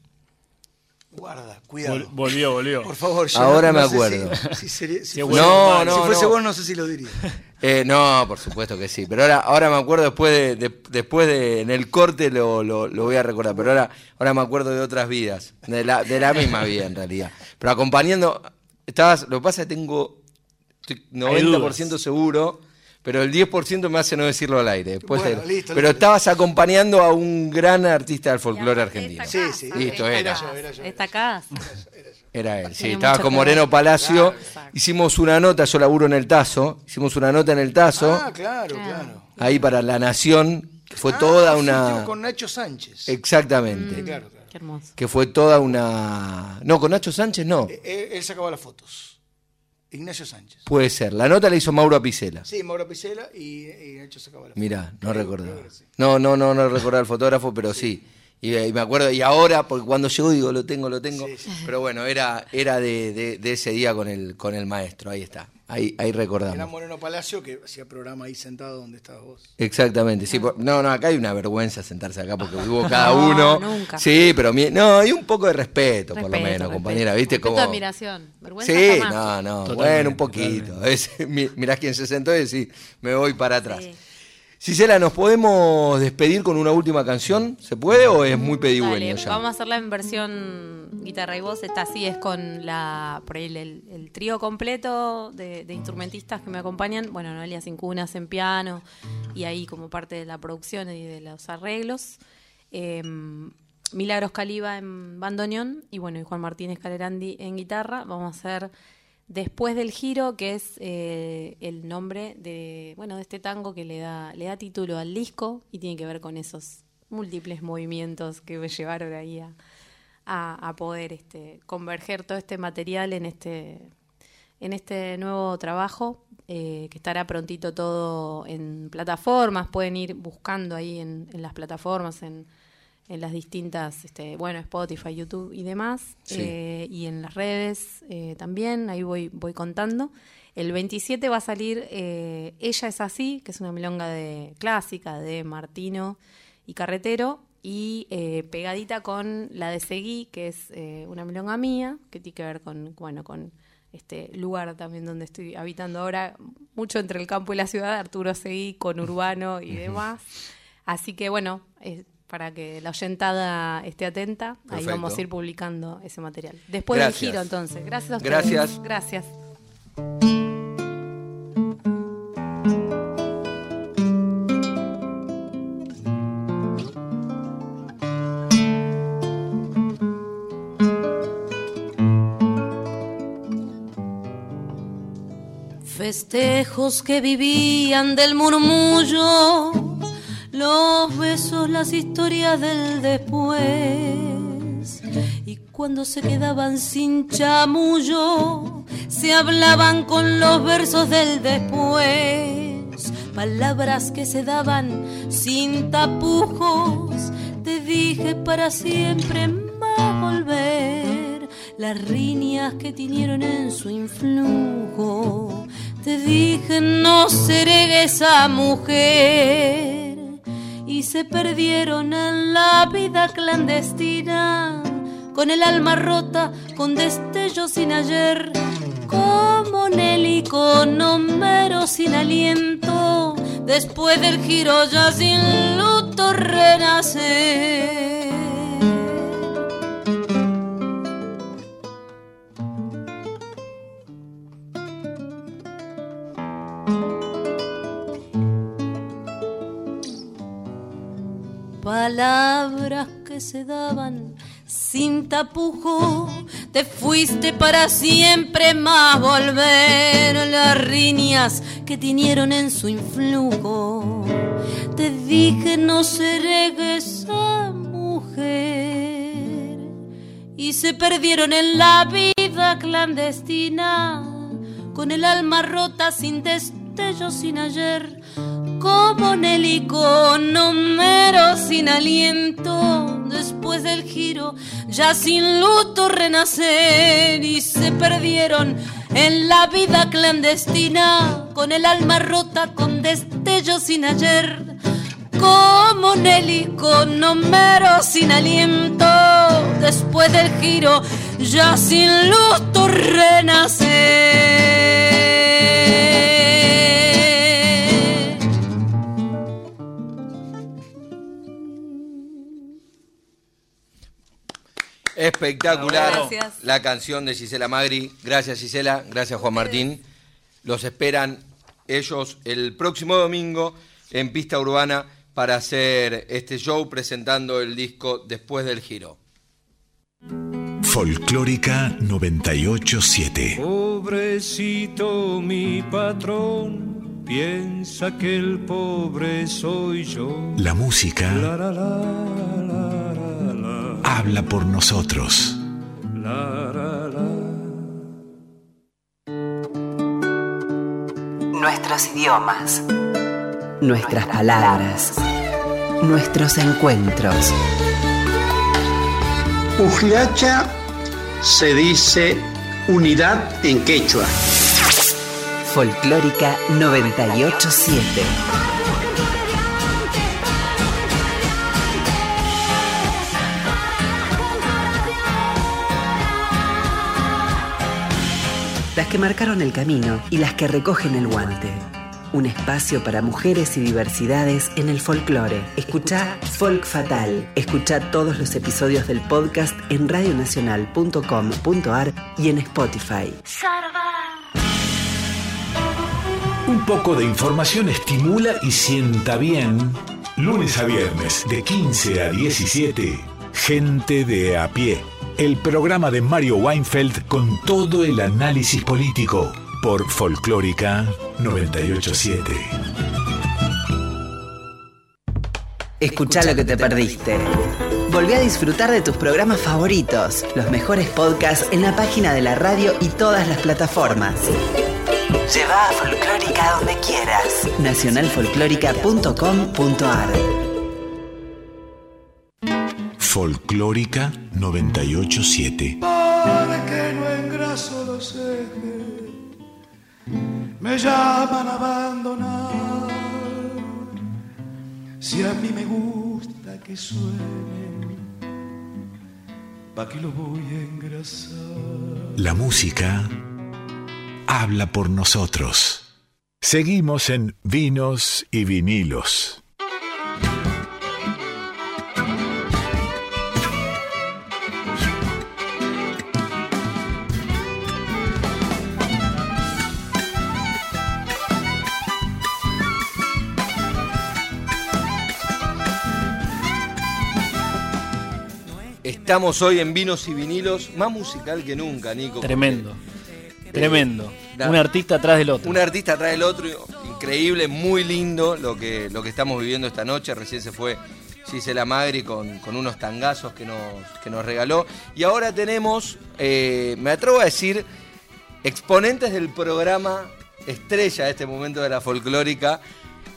Guarda, cuidado. volvió, volvió. Por favor, Ahora me acuerdo. Si, no, no, si fuese vos no sé si lo diría. Eh, no, por supuesto que sí. Pero ahora, ahora me acuerdo después de, después de en el corte lo, lo, voy a recordar. Pero ahora, ahora me acuerdo de otras vidas, de la, de la misma vida en realidad. Pero acompañando, estabas, lo que pasa es que tengo, estoy 90% seguro pero el 10% me hace no decirlo al aire. pero estabas acompañando a un gran artista del folclore argentino. Sí, sí. Listo, era. Está acá. Era él, sí, estaba con Moreno Palacio. hicimos una nota, yo laburo en el Tazo, hicimos una nota en el Tazo. Ah, claro, claro. Ahí para La Nación, que fue ah, toda una... Con Nacho Sánchez. Exactamente. Mm, claro, claro. Qué hermoso. Que fue toda una... No, con Nacho Sánchez no. Eh, él sacaba las fotos. Ignacio Sánchez. Puede ser. La nota la hizo Mauro Apicela. Sí, Mauro Apicela y, Ignacio sacaba la Mirá, no recuerdo. No, no, no, no recuerdo el fotógrafo, pero sí. Y, me acuerdo, y ahora, porque cuando llegó digo, lo tengo, lo tengo. Pero bueno, era, era de, de, ese día con el, con el maestro, ahí está. Ahí, ahí recordamos. Era Moreno Palacio que hacía programa ahí sentado donde estabas vos. Exactamente, sí. No, no, acá hay una vergüenza sentarse acá porque hubo cada uno. Nunca. Sí, pero no, hay un poco de respeto, por lo menos, compañera, ¿viste? Como... admiración. Vergüenza sí, no, no, bueno, un poquito. Es, mirás quién se sentó y decís, me voy para atrás. Cisela, ¿nos podemos despedir con una última canción? ¿Se puede o es muy pedigüeño ya? Vamos a hacerla en versión guitarra y voz. Esta sí es con la por ahí el, trío completo de, instrumentistas que me acompañan. Bueno, Noelia Cincunas en piano y ahí como parte de la producción y de los arreglos. Em, Milagros Caliba en bandoneón y bueno, y Juan Martínez Calerandi en guitarra. Vamos a hacer Después del giro, que es eh, el nombre de, bueno, de este tango que le da, le da título al disco y tiene que ver con esos múltiples movimientos que me llevaron ahí a, poder este, converger todo este material en este, en este nuevo trabajo, eh, que estará prontito todo en plataformas, pueden ir buscando ahí en, en las plataformas, en en las distintas, este, bueno, Spotify, YouTube y demás, eh, y en las redes eh, también, ahí voy, voy contando. El 27 va a salir eh, Ella es así, que es una milonga de clásica de Martino y Carretero, y pegadita con la de Seguí, que es una milonga mía, que tiene que ver con, bueno, con este lugar también donde estoy habitando ahora, mucho entre el campo y la ciudad, Arturo Seguí, con Urbano y demás. Así que bueno, para que la oyentada esté atenta. Ahí vamos a ir publicando ese material. Después del giro, entonces. Gracias a ustedes. Gracias. Gracias. Festejos que vivían del murmullo los besos, las historias del después. Y cuando se quedaban sin chamullo, se hablaban con los versos del después. Palabras que se daban sin tapujos. Te dije para siempre más volver. Las riñas que tinieron en su influjo. Te dije no seré esa mujer se perdieron en la vida clandestina, con el alma rota, con destellos sin ayer, como Nelly con Homero sin aliento, después del giro ya sin luto renacer. Palabras que se daban sin tapujo. Te fuiste para siempre más volver las riñas que tinieron en su influjo. Te dije no seré esa mujer y se perdieron en la vida clandestina con el alma rota sin destello sin ayer como Nelly con Homero sin aliento, después del giro, ya sin luto renacer y se perdieron en la vida clandestina, con el alma rota, con destellos sin ayer. Como Nelly con Homero sin aliento, después del giro, ya sin luto renacer. Espectacular la canción de Gisela Magri. Gracias Gisela, gracias Juan Martín. Los esperan ellos el próximo domingo en Pista Urbana para hacer este show presentando el disco Después del Giro. Folclórica 987. Pobrecito mi patrón, piensa que el pobre soy yo. La música habla por nosotros. Nuestros idiomas, nuestras palabras, nuestros encuentros. Ujlacha se dice unidad en quechua. Folclórica 987. Las que marcaron el camino y las que recogen el guante. Un espacio para mujeres y diversidades en el folclore. Escucha Folk Fatal. Escucha todos los episodios del podcast en radionacional.com.ar y en Spotify. Un poco de información estimula y sienta bien. Lunes a viernes, de 15 a 17. Gente de a pie el programa de Mario Weinfeld con todo el análisis político por Folclórica 987. Escucha lo que te perdiste. Volví a disfrutar de tus programas favoritos, los mejores podcasts en la página de la radio y todas las plataformas. Lleva a Folclórica donde quieras. nacionalfolclórica.com.ar Folclórica 987. Para que no engraso los ejes, me llaman a abandonar. Si a mí me gusta que suenen, ¿pa' qué lo voy a engrasar? La música habla por nosotros. Seguimos en Vinos y Vinilos. Estamos hoy en Vinos y Vinilos, más musical que nunca, Nico. Tremendo. Tremendo. un artista atrás del otro. Un artista atrás del otro, increíble, muy lindo lo que, lo que estamos viviendo esta noche. Recién se fue Gisela Magri con, con unos tangazos que nos, que nos regaló. Y ahora tenemos, eh, me atrevo a decir, exponentes del programa estrella de este momento de la folclórica.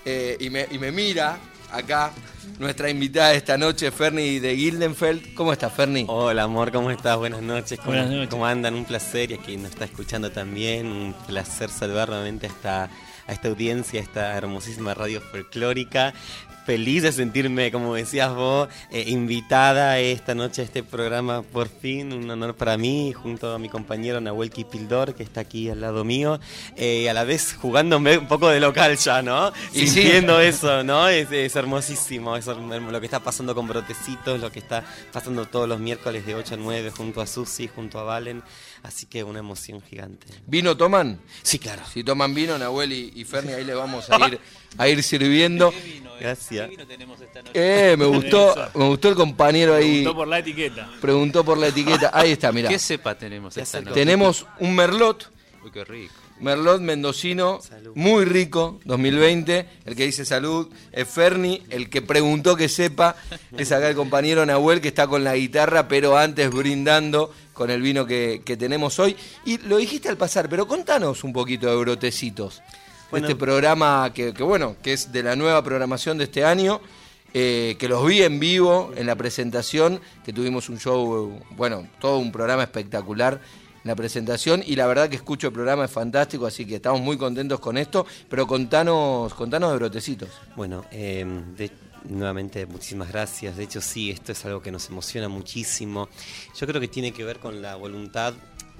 Eh, y, me, y me mira acá nuestra invitada esta noche, Ferni de Gildenfeld. ¿Cómo estás, Ferni? Hola, amor, ¿cómo estás? Buenas noches. ¿Cómo, Buenas noches. ¿Cómo andan? Un placer y a quien nos está escuchando también. Un placer saludar nuevamente a esta, a esta audiencia, a esta hermosísima radio folclórica feliz de sentirme, como decías vos, eh, invitada esta noche a este programa por fin, un honor para mí, junto a mi compañero Nahuel Kipildor, que está aquí al lado mío, eh, a la vez jugándome un poco de local ya, ¿no? Y Sintiendo eso, ¿no? Es, es hermosísimo, es lo que está pasando con Brotecitos, lo que está pasando todos los miércoles de 8 a 9 junto a Susi, junto a Valen. Así que una emoción gigante. ¿Vino toman? Sí, claro. Si toman vino, Nahuel y, y Ferni, ahí le vamos a ir, a ir sirviendo. Gracias. Eh, me gustó, me gustó el compañero ahí. Preguntó por la etiqueta. Preguntó por la etiqueta. Ahí está, mira. ¿Qué cepa tenemos esta noche? Tenemos un merlot. Uy, qué rico. Merlot mendocino, muy rico, 2020. El que dice salud es Ferni. El que preguntó que sepa es acá el compañero Nahuel, que está con la guitarra, pero antes brindando con el vino que, que tenemos hoy. Y lo dijiste al pasar, pero contanos un poquito de Brotecitos. Bueno. este programa que, que, bueno, que es de la nueva programación de este año. eh, que los vi en vivo en la presentación, que tuvimos un show, bueno, todo un programa espectacular en la presentación y la verdad que escucho el programa es fantástico, así que estamos muy contentos con esto, pero contanos, contanos de brotecitos. Bueno, eh, de- nuevamente muchísimas gracias. De hecho, sí, esto es algo que nos emociona muchísimo. Yo creo que tiene que ver con la voluntad,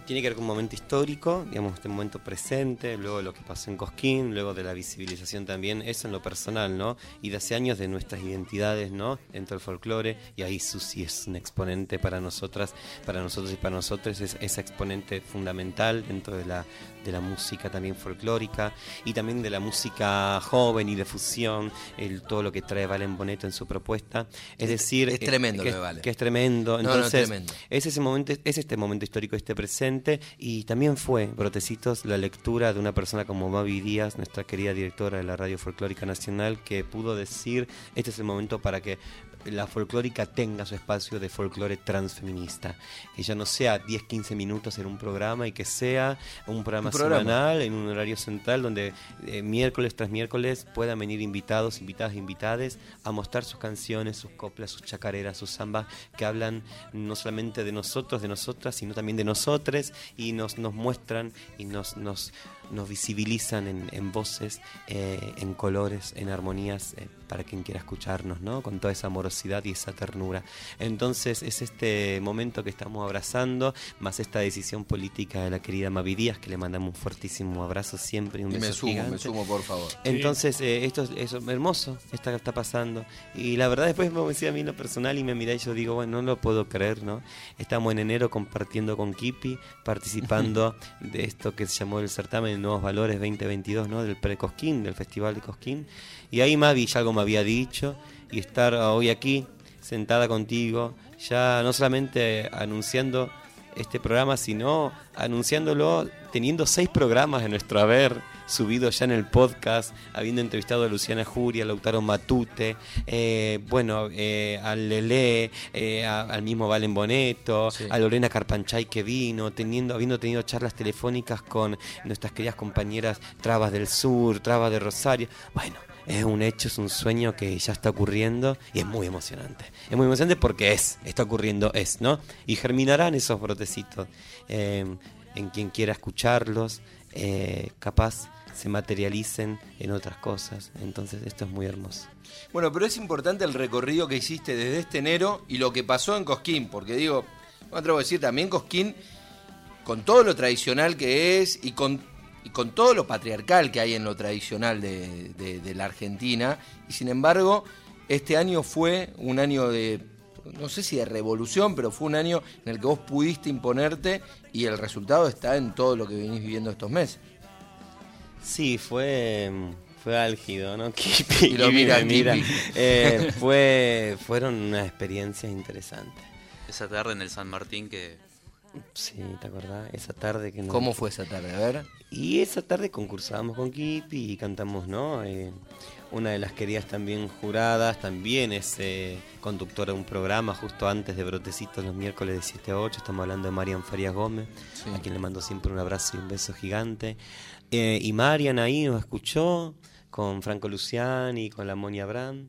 tiene que ver con un momento histórico, digamos, este momento presente, luego de lo que pasó en Cosquín, luego de la visibilización también, eso en lo personal, ¿no? Y de hace años de nuestras identidades, ¿no? Dentro del folclore, y ahí Susi es un exponente para nosotras, para nosotros y para nosotros, es esa exponente fundamental dentro de la, de la música también folclórica y también de la música joven y de fusión, el, todo lo que trae Valen Boneto en su propuesta. Es decir, es tremendo que, lo de Valen. que es tremendo. No, no, Entonces, tremendo. es ese momento, es este momento histórico, este presente, y también fue, Brotecitos, la lectura de una persona como Mavi Díaz, nuestra querida directora de la Radio Folclórica Nacional, que pudo decir, este es el momento para que la folclórica tenga su espacio de folclore transfeminista, que ya no sea 10-15 minutos en un programa y que sea un programa, Un programa. semanal en un horario central donde eh, miércoles tras miércoles puedan venir invitados, invitadas, invitades a mostrar sus canciones, sus coplas, sus chacareras, sus zambas que hablan no solamente de nosotros, de nosotras, sino también de nosotres y nos, nos muestran y nos, nos, nos visibilizan en, en voces, eh, en colores, en armonías, eh, para quien quiera escucharnos, ¿no? Con toda esa amorosidad y esa ternura. Entonces es este momento que estamos abrazando, más esta decisión política de la querida Mavi Díaz, que le mandamos un fuertísimo abrazo siempre y un Y me beso sumo, gigante. me sumo, por favor. Entonces, eh, esto es eso, hermoso, esto que está pasando. Y la verdad, después me decía a mí lo personal y me miré y yo digo, bueno, no lo puedo creer, ¿no? Estamos en enero compartiendo con Kipi, participando de esto que se llamó el certamen de Nuevos Valores 2022, ¿no? Del Pre-Cosquín, del Festival de Cosquín. Y ahí Mavi ya algo me había dicho y estar hoy aquí, sentada contigo, ya no solamente anunciando este programa, sino anunciándolo teniendo seis programas en nuestro haber subidos ya en el podcast, habiendo entrevistado a Luciana Juria, a Lautaro Matute, eh, bueno, eh, al Lele, eh, a- al mismo Valen Boneto, a Lorena Carpanchay que vino, teniendo, habiendo tenido charlas telefónicas con nuestras queridas compañeras Trabas del Sur, Trabas de Rosario. Bueno, es un hecho, es un sueño que ya está ocurriendo y es muy emocionante. Es muy emocionante porque es, está ocurriendo, es, ¿no? Y germinarán esos brotecitos. eh, en quien quiera escucharlos, eh, capaz se materialicen en otras cosas. Entonces esto es muy hermoso. Bueno, pero es importante el recorrido que hiciste desde este enero y lo que pasó en Cosquín, porque digo, no me atrevo a decir también Cosquín, con todo lo tradicional que es y con, y con todo lo patriarcal que hay en lo tradicional de, de- de la Argentina, y sin embargo, este año fue un año de, no sé si de revolución, pero fue un año en el que vos pudiste imponerte y el resultado está en todo lo que venís viviendo estos meses. Sí, fue, fue álgido, ¿no? Kipi, Y lo Kipi mira, mira. Eh, fue, fueron unas experiencias interesantes. Esa tarde en el San Martín que... Sí, ¿te acordás? Esa tarde que nos- ¿Cómo fue esa tarde? A ver. Y esa tarde concursábamos con Kipi y cantamos, ¿no? Eh, una de las queridas también juradas, también es eh, conductora de un programa justo antes de Brotecitos los miércoles de 7 a 8. Estamos hablando de Marian Farías Gómez, Sí. a quien le mando siempre un abrazo y un beso gigante. Eh, y Marian ahí nos escuchó con Franco Luciani, con la Monia Brand.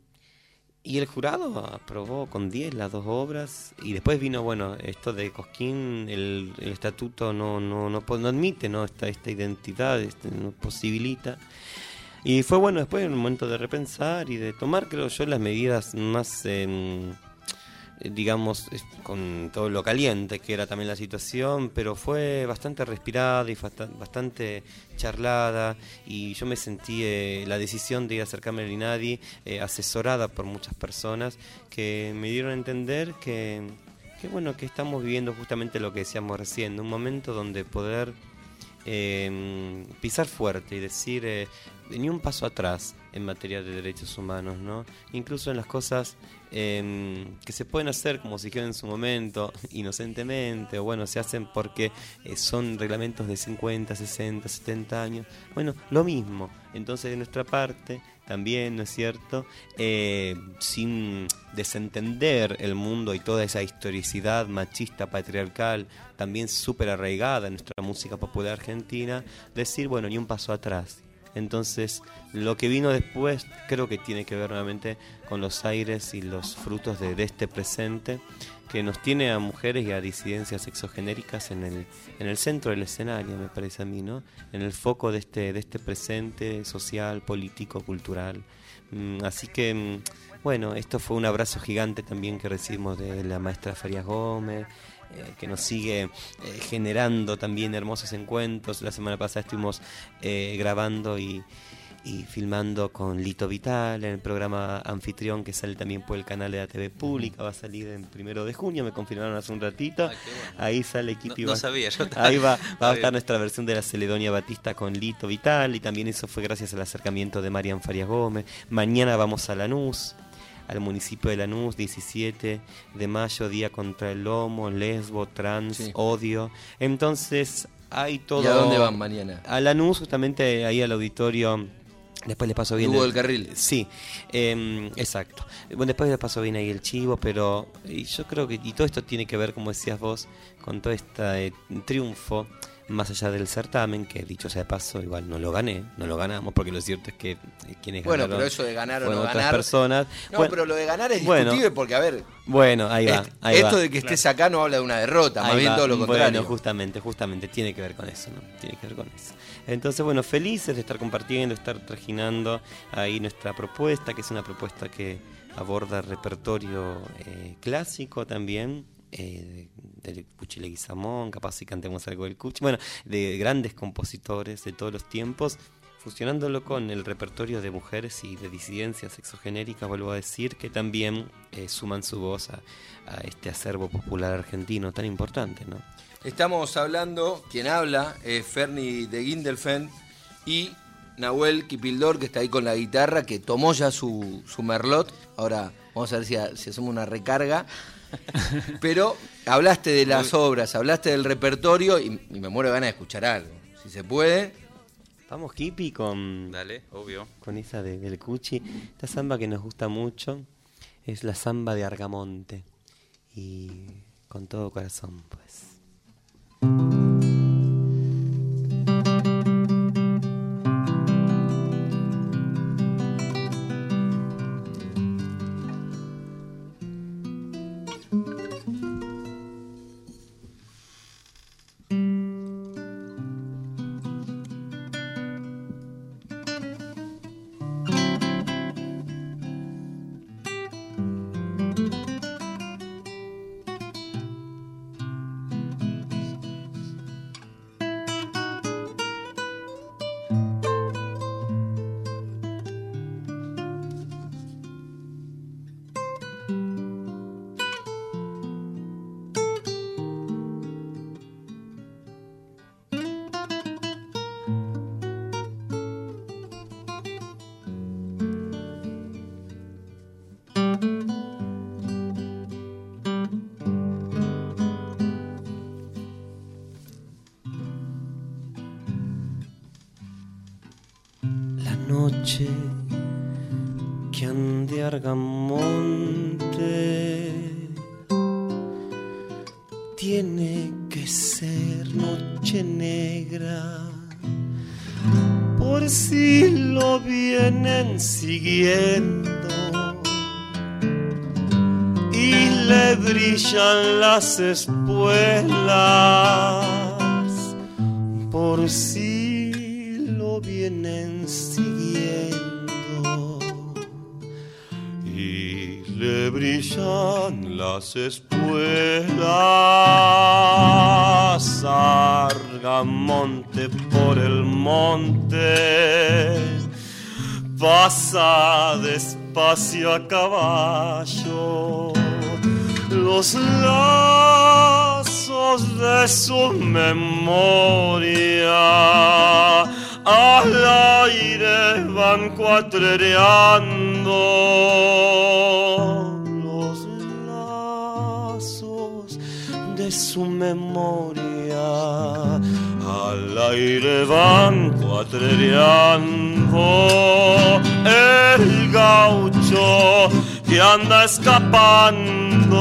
Y el jurado aprobó con 10 las dos obras y después vino, bueno, esto de Cosquín, el, estatuto no, no, no, admite ¿no? Esta, esta identidad, este, no posibilita. Y fue bueno después un momento de repensar y de tomar, creo yo, las medidas más, eh, digamos, es- con todo lo caliente que era también la situación, pero fue bastante respirada y bastante charlada y yo me sentí eh, la decisión de ir a acercarme al INADI eh, asesorada por muchas personas que me dieron a entender que, bueno, que estamos viviendo justamente lo que decíamos recién, un momento donde poder eh, pisar fuerte y decir eh, ni un paso atrás en materia de derechos humanos, ¿no? Incluso en las cosas eh, que se pueden hacer, como se dijeron en su momento, inocentemente, o bueno, se hacen porque eh, son reglamentos de 50, 60, 70 años. Bueno, lo mismo. Entonces, de nuestra parte, también, ¿no es cierto? Eh, sin desentender el mundo y toda esa historicidad machista, patriarcal, también súper arraigada en nuestra música popular argentina, decir, bueno, ni un paso atrás. Entonces, lo que vino después creo que tiene que ver nuevamente con los aires y los frutos de, este presente que nos tiene a mujeres y a disidencias sexogenéricas en el, en el centro del escenario, me parece a mí, ¿no? En el foco de este, de este presente social, político, cultural. Mm, así que, mm, bueno, esto fue un abrazo gigante también que recibimos de la maestra Farias Gómez, eh, que nos sigue eh, generando también hermosos encuentros. La semana pasada estuvimos eh, grabando y, y filmando con Lito Vital en el programa Anfitrión que sale también por el canal de la TV Pública, va a salir en primero de junio, me confirmaron hace un ratito. Ahí sale Kitty No- no sabía, yo Ahí va, va a estar nuestra versión de la Celedonia Batista con Lito Vital y también eso fue gracias al acercamiento de Marian Farias Gómez. Mañana vamos a Lanús, al municipio de Lanús, 17 de mayo, Día contra el Lomo, Lesbo, Trans, Odio. Entonces hay todo... ¿Y a dónde van mañana? A Lanús, justamente ahí al auditorio... Después les paso bien. El- del Carril. Sí, em, exacto. Bueno, después les paso bien ahí el chivo, pero y yo creo que y todo esto tiene que ver, como decías vos, con todo este triunfo, más allá del certamen, que dicho sea de paso, igual no lo gané, no lo ganamos, porque lo cierto es que eh, quienes Bueno, ganaron pero eso de ganar o no otras ganar- personas. No, Bueno, pero lo de ganar es bueno, discutible porque, a ver. Bueno, ahí va. ahí esto va. de que estés acá no habla de una derrota, más bien todo lo contrario. Bueno, justamente, justamente, tiene que ver con eso, ¿no? Tiene que ver con eso. Entonces, bueno, felices de estar compartiendo, estar trajinando ahí nuestra propuesta, que es una propuesta que aborda repertorio eh, clásico también, eh, del Cuchi Leguizamón, capaz si cantemos algo del Cuchi, bueno, de grandes compositores de todos los tiempos, fusionándolo con el repertorio de mujeres y de disidencias sexogenéricas, vuelvo a decir, que también eh, suman su voz a, este acervo popular argentino tan importante, ¿no? Estamos hablando, quien habla es Ferni de Gindelfeld y Nahuel Kipildor, que está ahí con la guitarra, que tomó ya su, su merlot. Ahora vamos a ver si, si hacemos una recarga. Pero hablaste de las obras, hablaste del repertorio y, y me muero de ganas de escuchar algo. Si se puede. Vamos, Kipi, con, Dale, obvio. con esa de- del Cuchi. Esta samba que nos gusta mucho es la samba de Argamonte. Y con todo corazón, pues. Espuelas por si lo vienen siguiendo. Y le brillan las espuelas Argamonte por el monte. Pasa despacio a caballo los lazos de su memoria. Al aire van cuatrereando los lazos de su memoria. Al aire van cuatrereando el gaucho que anda escapando.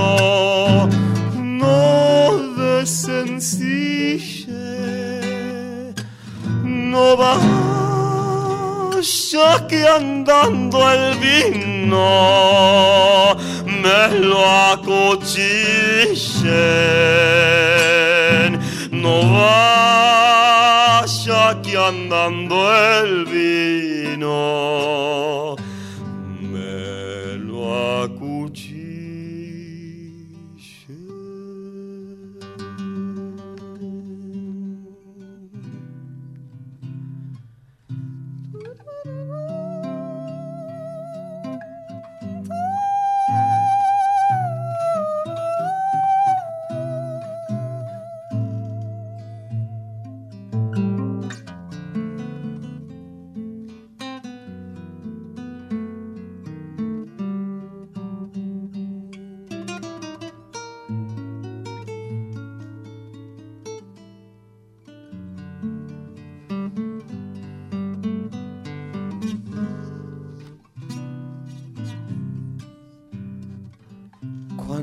No desencille no vaya que andando el vino me lo acuchillen. No vaya que andando el vino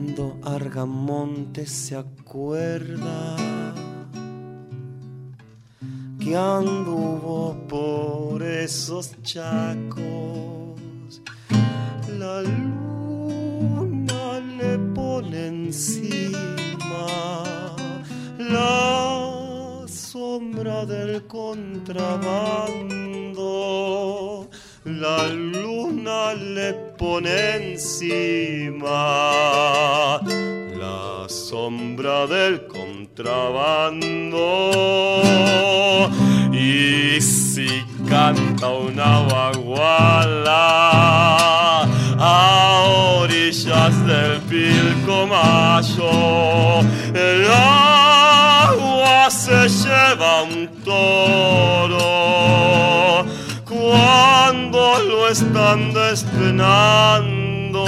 Cuando Argamonte se acuerda que anduvo por esos chacos, la luna le pone encima la sombra del contrabando. La luna le pone encima la sombra del contrabando. Y si canta una baguala a orillas del Pilcomayo, están despenando.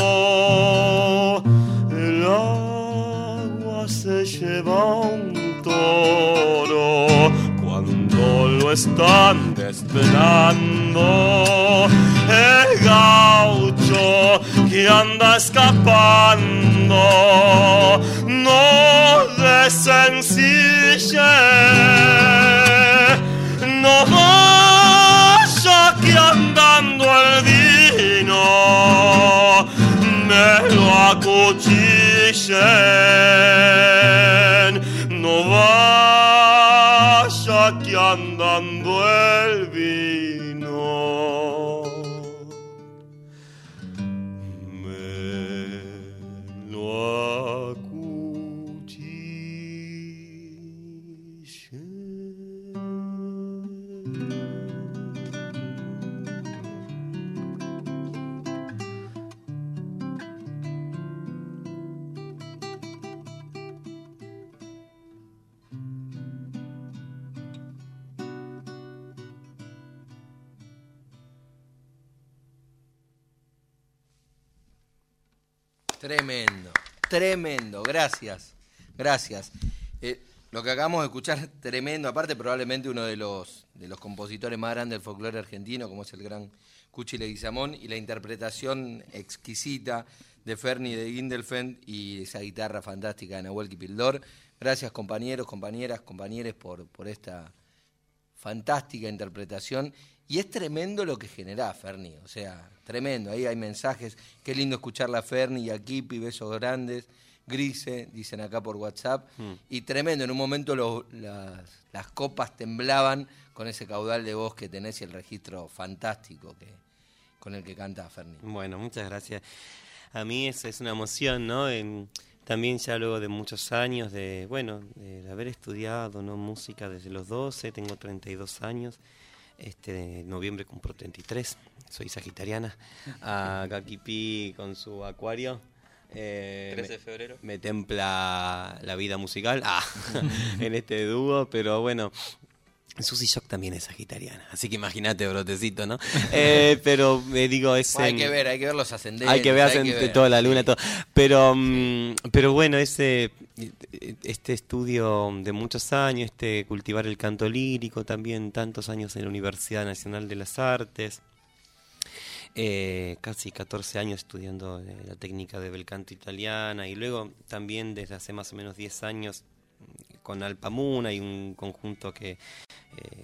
El agua se lleva un toro cuando lo están despenando. El gaucho que anda escapando no desencille, me lo acuchillen, no vaya que andando Tremendo, tremendo, gracias, gracias. Eh, lo que acabamos de escuchar, tremendo, aparte probablemente uno de los, de los compositores más grandes del folclore argentino, como es el gran Cuchi Leguizamón, y la interpretación exquisita de Ferni de Gindelfeld y esa guitarra fantástica de Nahuel Kipildor. Gracias compañeros, compañeras, compañeros por, por esta fantástica interpretación. Y es tremendo lo que genera Ferni, o sea, tremendo. Ahí hay mensajes. Qué lindo escucharla a Ferni y a Kipi, besos grandes. Grise, dicen acá por WhatsApp. Mm. Y tremendo, en un momento lo- las, las copas temblaban con ese caudal de voz que tenés y el registro fantástico que, con el que canta Ferni. Bueno, muchas gracias. A mí es, es una emoción, ¿no? En- también ya luego de muchos años de, bueno, de haber estudiado, ¿no? Música desde los 12, tengo 32 años. Este, en noviembre cumplo 33, soy sagitariana. A Gakipi con su acuario, eh, 13 de me- febrero. Me templa la vida musical ah, en este dúo, pero bueno. Susi Shock también es sagitariana, así que imagínate, brotecito, ¿no? Eh, pero me digo, es. Hay que ver, hay que ver los ascendentes. hay que ver hay que ascendente, ver. toda la luna, todo. Pero, mm, pero bueno, ese, este estudio de muchos años, este cultivar el canto lírico, también tantos años en la Universidad Nacional de las Artes, eh, casi 14 años estudiando eh, la técnica de bel canto italiana y luego también desde hace más o menos 10 años con Alpamuna y un conjunto que eh,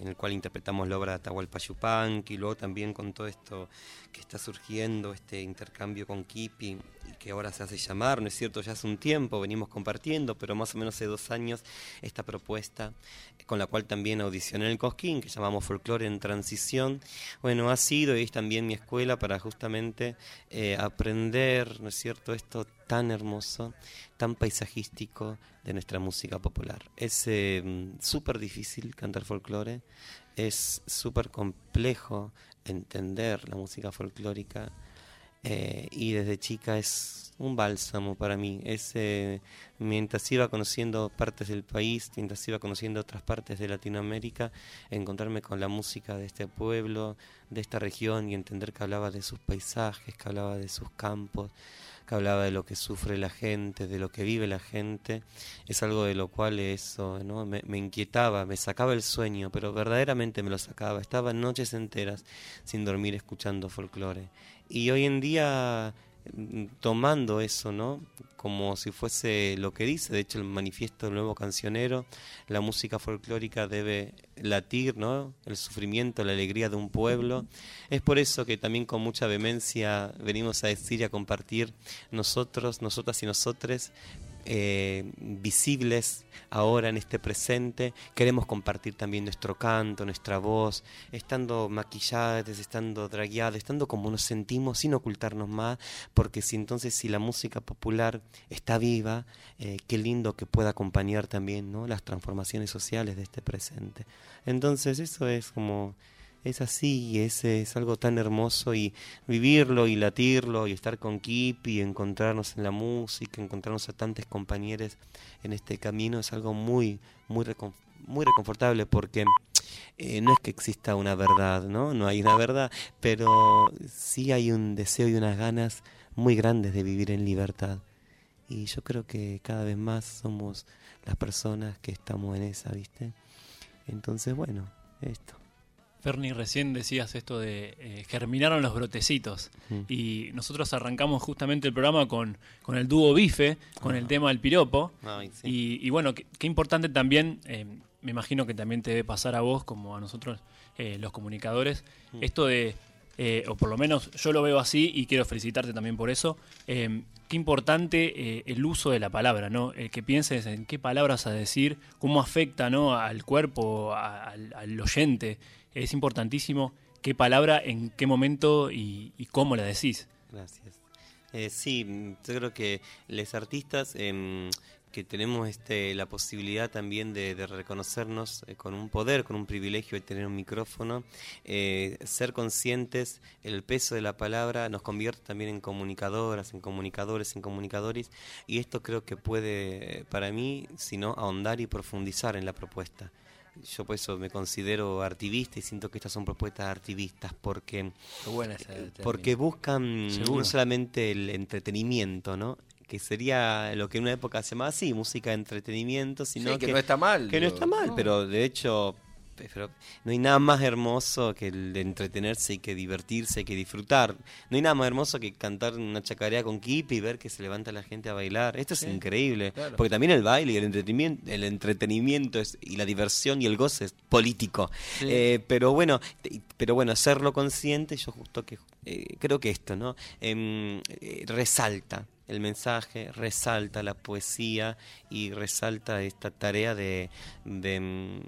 en el cual interpretamos la obra de Atahualpa Yupanqui, luego también con todo esto que está surgiendo, este intercambio con Kipi, y que ahora se hace llamar, ¿no es cierto? Ya hace un tiempo venimos compartiendo, pero más o menos hace dos años, esta propuesta eh, con la cual también audicioné en el Cosquín, que llamamos Folklore en Transición, bueno, ha sido y es también mi escuela para justamente eh, aprender, ¿no es cierto?, esto tan hermoso, tan paisajístico de nuestra música popular. Es eh, súper difícil cantar folclore, es súper complejo entender la música folclórica eh, y desde chica es un bálsamo para mí. Es, eh, mientras iba conociendo partes del país, mientras iba conociendo otras partes de Latinoamérica, encontrarme con la música de este pueblo, de esta región y entender que hablaba de sus paisajes, que hablaba de sus campos, que hablaba de lo que sufre la gente, de lo que vive la gente, es algo de lo cual eso ¿no? me, me inquietaba, me sacaba el sueño, pero verdaderamente me lo sacaba. Estaba noches enteras sin dormir escuchando folclore. Y hoy en día mm, tomando eso, ¿no? Como si fuese lo que dice, de hecho el manifiesto del nuevo cancionero, la música folclórica debe latir, ¿no? El sufrimiento, la alegría de un pueblo. Es por eso que también con mucha vehemencia venimos a decir y a compartir nosotros, nosotras y nosotres, eh, visibles ahora en este presente. Queremos compartir también nuestro canto, nuestra voz, estando maquilladas, estando dragueadas, estando como nos sentimos sin ocultarnos más, porque si entonces si la música popular está viva, eh, qué lindo que pueda acompañar también ¿no? las transformaciones sociales de este presente. Entonces eso es como es así, es, es algo tan hermoso y vivirlo y latirlo y estar con Kip y encontrarnos en la música, encontrarnos a tantos compañeros en este camino es algo muy, muy, muy reconfortable porque eh, no es que exista una verdad, ¿no? No hay una verdad, pero sí hay un deseo y unas ganas muy grandes de vivir en libertad. Y yo creo que cada vez más somos las personas que estamos en esa, ¿viste? Entonces, bueno, esto. Ferni, recién decías esto de eh, germinaron los brotecitos. Mm. Y nosotros arrancamos justamente el programa con, con el dúo Bife, con el tema del piropo. Sí. y, y bueno, qué, importante también, eh, me imagino que también te debe pasar a vos, como a nosotros eh, los comunicadores, Mm. esto de, o por lo menos yo lo veo así y quiero felicitarte también por eso, eh, qué importante el uso de la palabra, ¿no? El que pienses en qué palabras a decir, cómo afecta ¿no? al cuerpo, a- al, al oyente. Es importantísimo qué palabra, en qué momento y, y cómo la decís. Gracias. Eh, sí, yo creo que los artistas em, que tenemos este, la posibilidad también de, de reconocernos eh, con un poder, con un privilegio de tener un micrófono, eh, ser conscientes, el peso de la palabra nos convierte también en comunicadoras, en comunicadores, en comunicadores, y esto creo que puede, eh, para mí, si no, ahondar y profundizar en la propuesta. Yo por eso me considero artivista y siento que estas son propuestas artivistas porque, Qué buena esa término. porque buscan Seguro. no solamente el entretenimiento, ¿no? que sería lo que en una época se llamaba así, música de entretenimiento, sino Sí, que no está mal, Que no está mal, no. pero de hecho pero no hay nada más hermoso que el de entretenerse y que divertirse y que disfrutar. No hay nada más hermoso que cantar una chacarera con Kip y ver que se levanta la gente a bailar. Esto es Sí, increíble. claro. Porque también el baile y el entretenimiento, el entretenimiento es- y la diversión y el goce es político. Sí. Eh, pero bueno, pero bueno, hacerlo consciente, yo justo que eh, creo que esto, ¿no? Em, eh, resalta el mensaje, resalta la poesía y resalta esta tarea de, de, mm,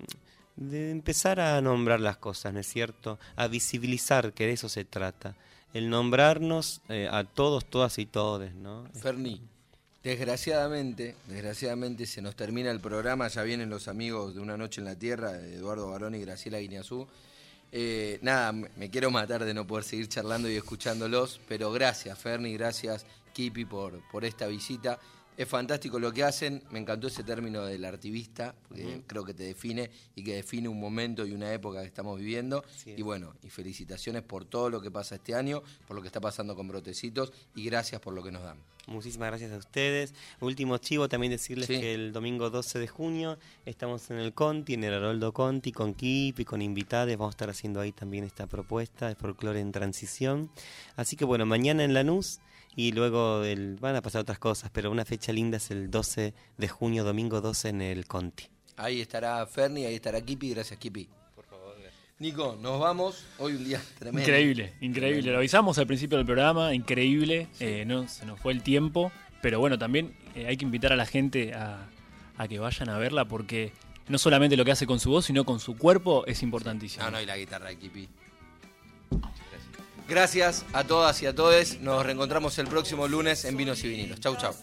de empezar a nombrar las cosas, ¿no es cierto? A visibilizar, que de eso se trata. El nombrarnos eh, a todos, todas y todes, ¿no? Ferni, desgraciadamente, desgraciadamente se nos termina el programa, ya vienen los amigos de Una Noche en la Tierra, Eduardo Barón y Graciela Guineazú. Eh, nada, me me quiero matar de no poder seguir charlando y escuchándolos, pero gracias Ferni, gracias Kipi, por, por esta visita. Es fantástico lo que hacen, me encantó ese término del artivista, porque creo que te define y que define un momento y una época que estamos viviendo. Y bueno, y felicitaciones por todo lo que pasa este año, por lo que está pasando con Brotecitos y gracias por lo que nos dan. Muchísimas gracias a ustedes. Último chivo, también decirles Sí. que el domingo 12 de junio estamos en el Conti, en el Haroldo Conti, con Kip y con invitados. Vamos a estar haciendo ahí también esta propuesta de folclore en transición. Así que bueno, mañana en Lanús y luego el- van a pasar otras cosas, pero una fecha linda es el 12 de junio, domingo 12 en el Conti. Ahí estará Ferni, ahí estará Kipi, gracias Kipi. Nico, nos vamos. Hoy un día tremendo. Increíble, increíble. Lo avisamos al principio del programa, increíble. eh, no, se nos fue el tiempo. Pero bueno, también eh, hay que invitar a la gente a, a que vayan a verla porque no solamente lo que hace con su voz, sino con su cuerpo es importantísimo. No, no, y la guitarra de Kipi. Gracias a todas y a todos. Nos reencontramos el próximo lunes en Vinos y Vinilos. Chau, chau.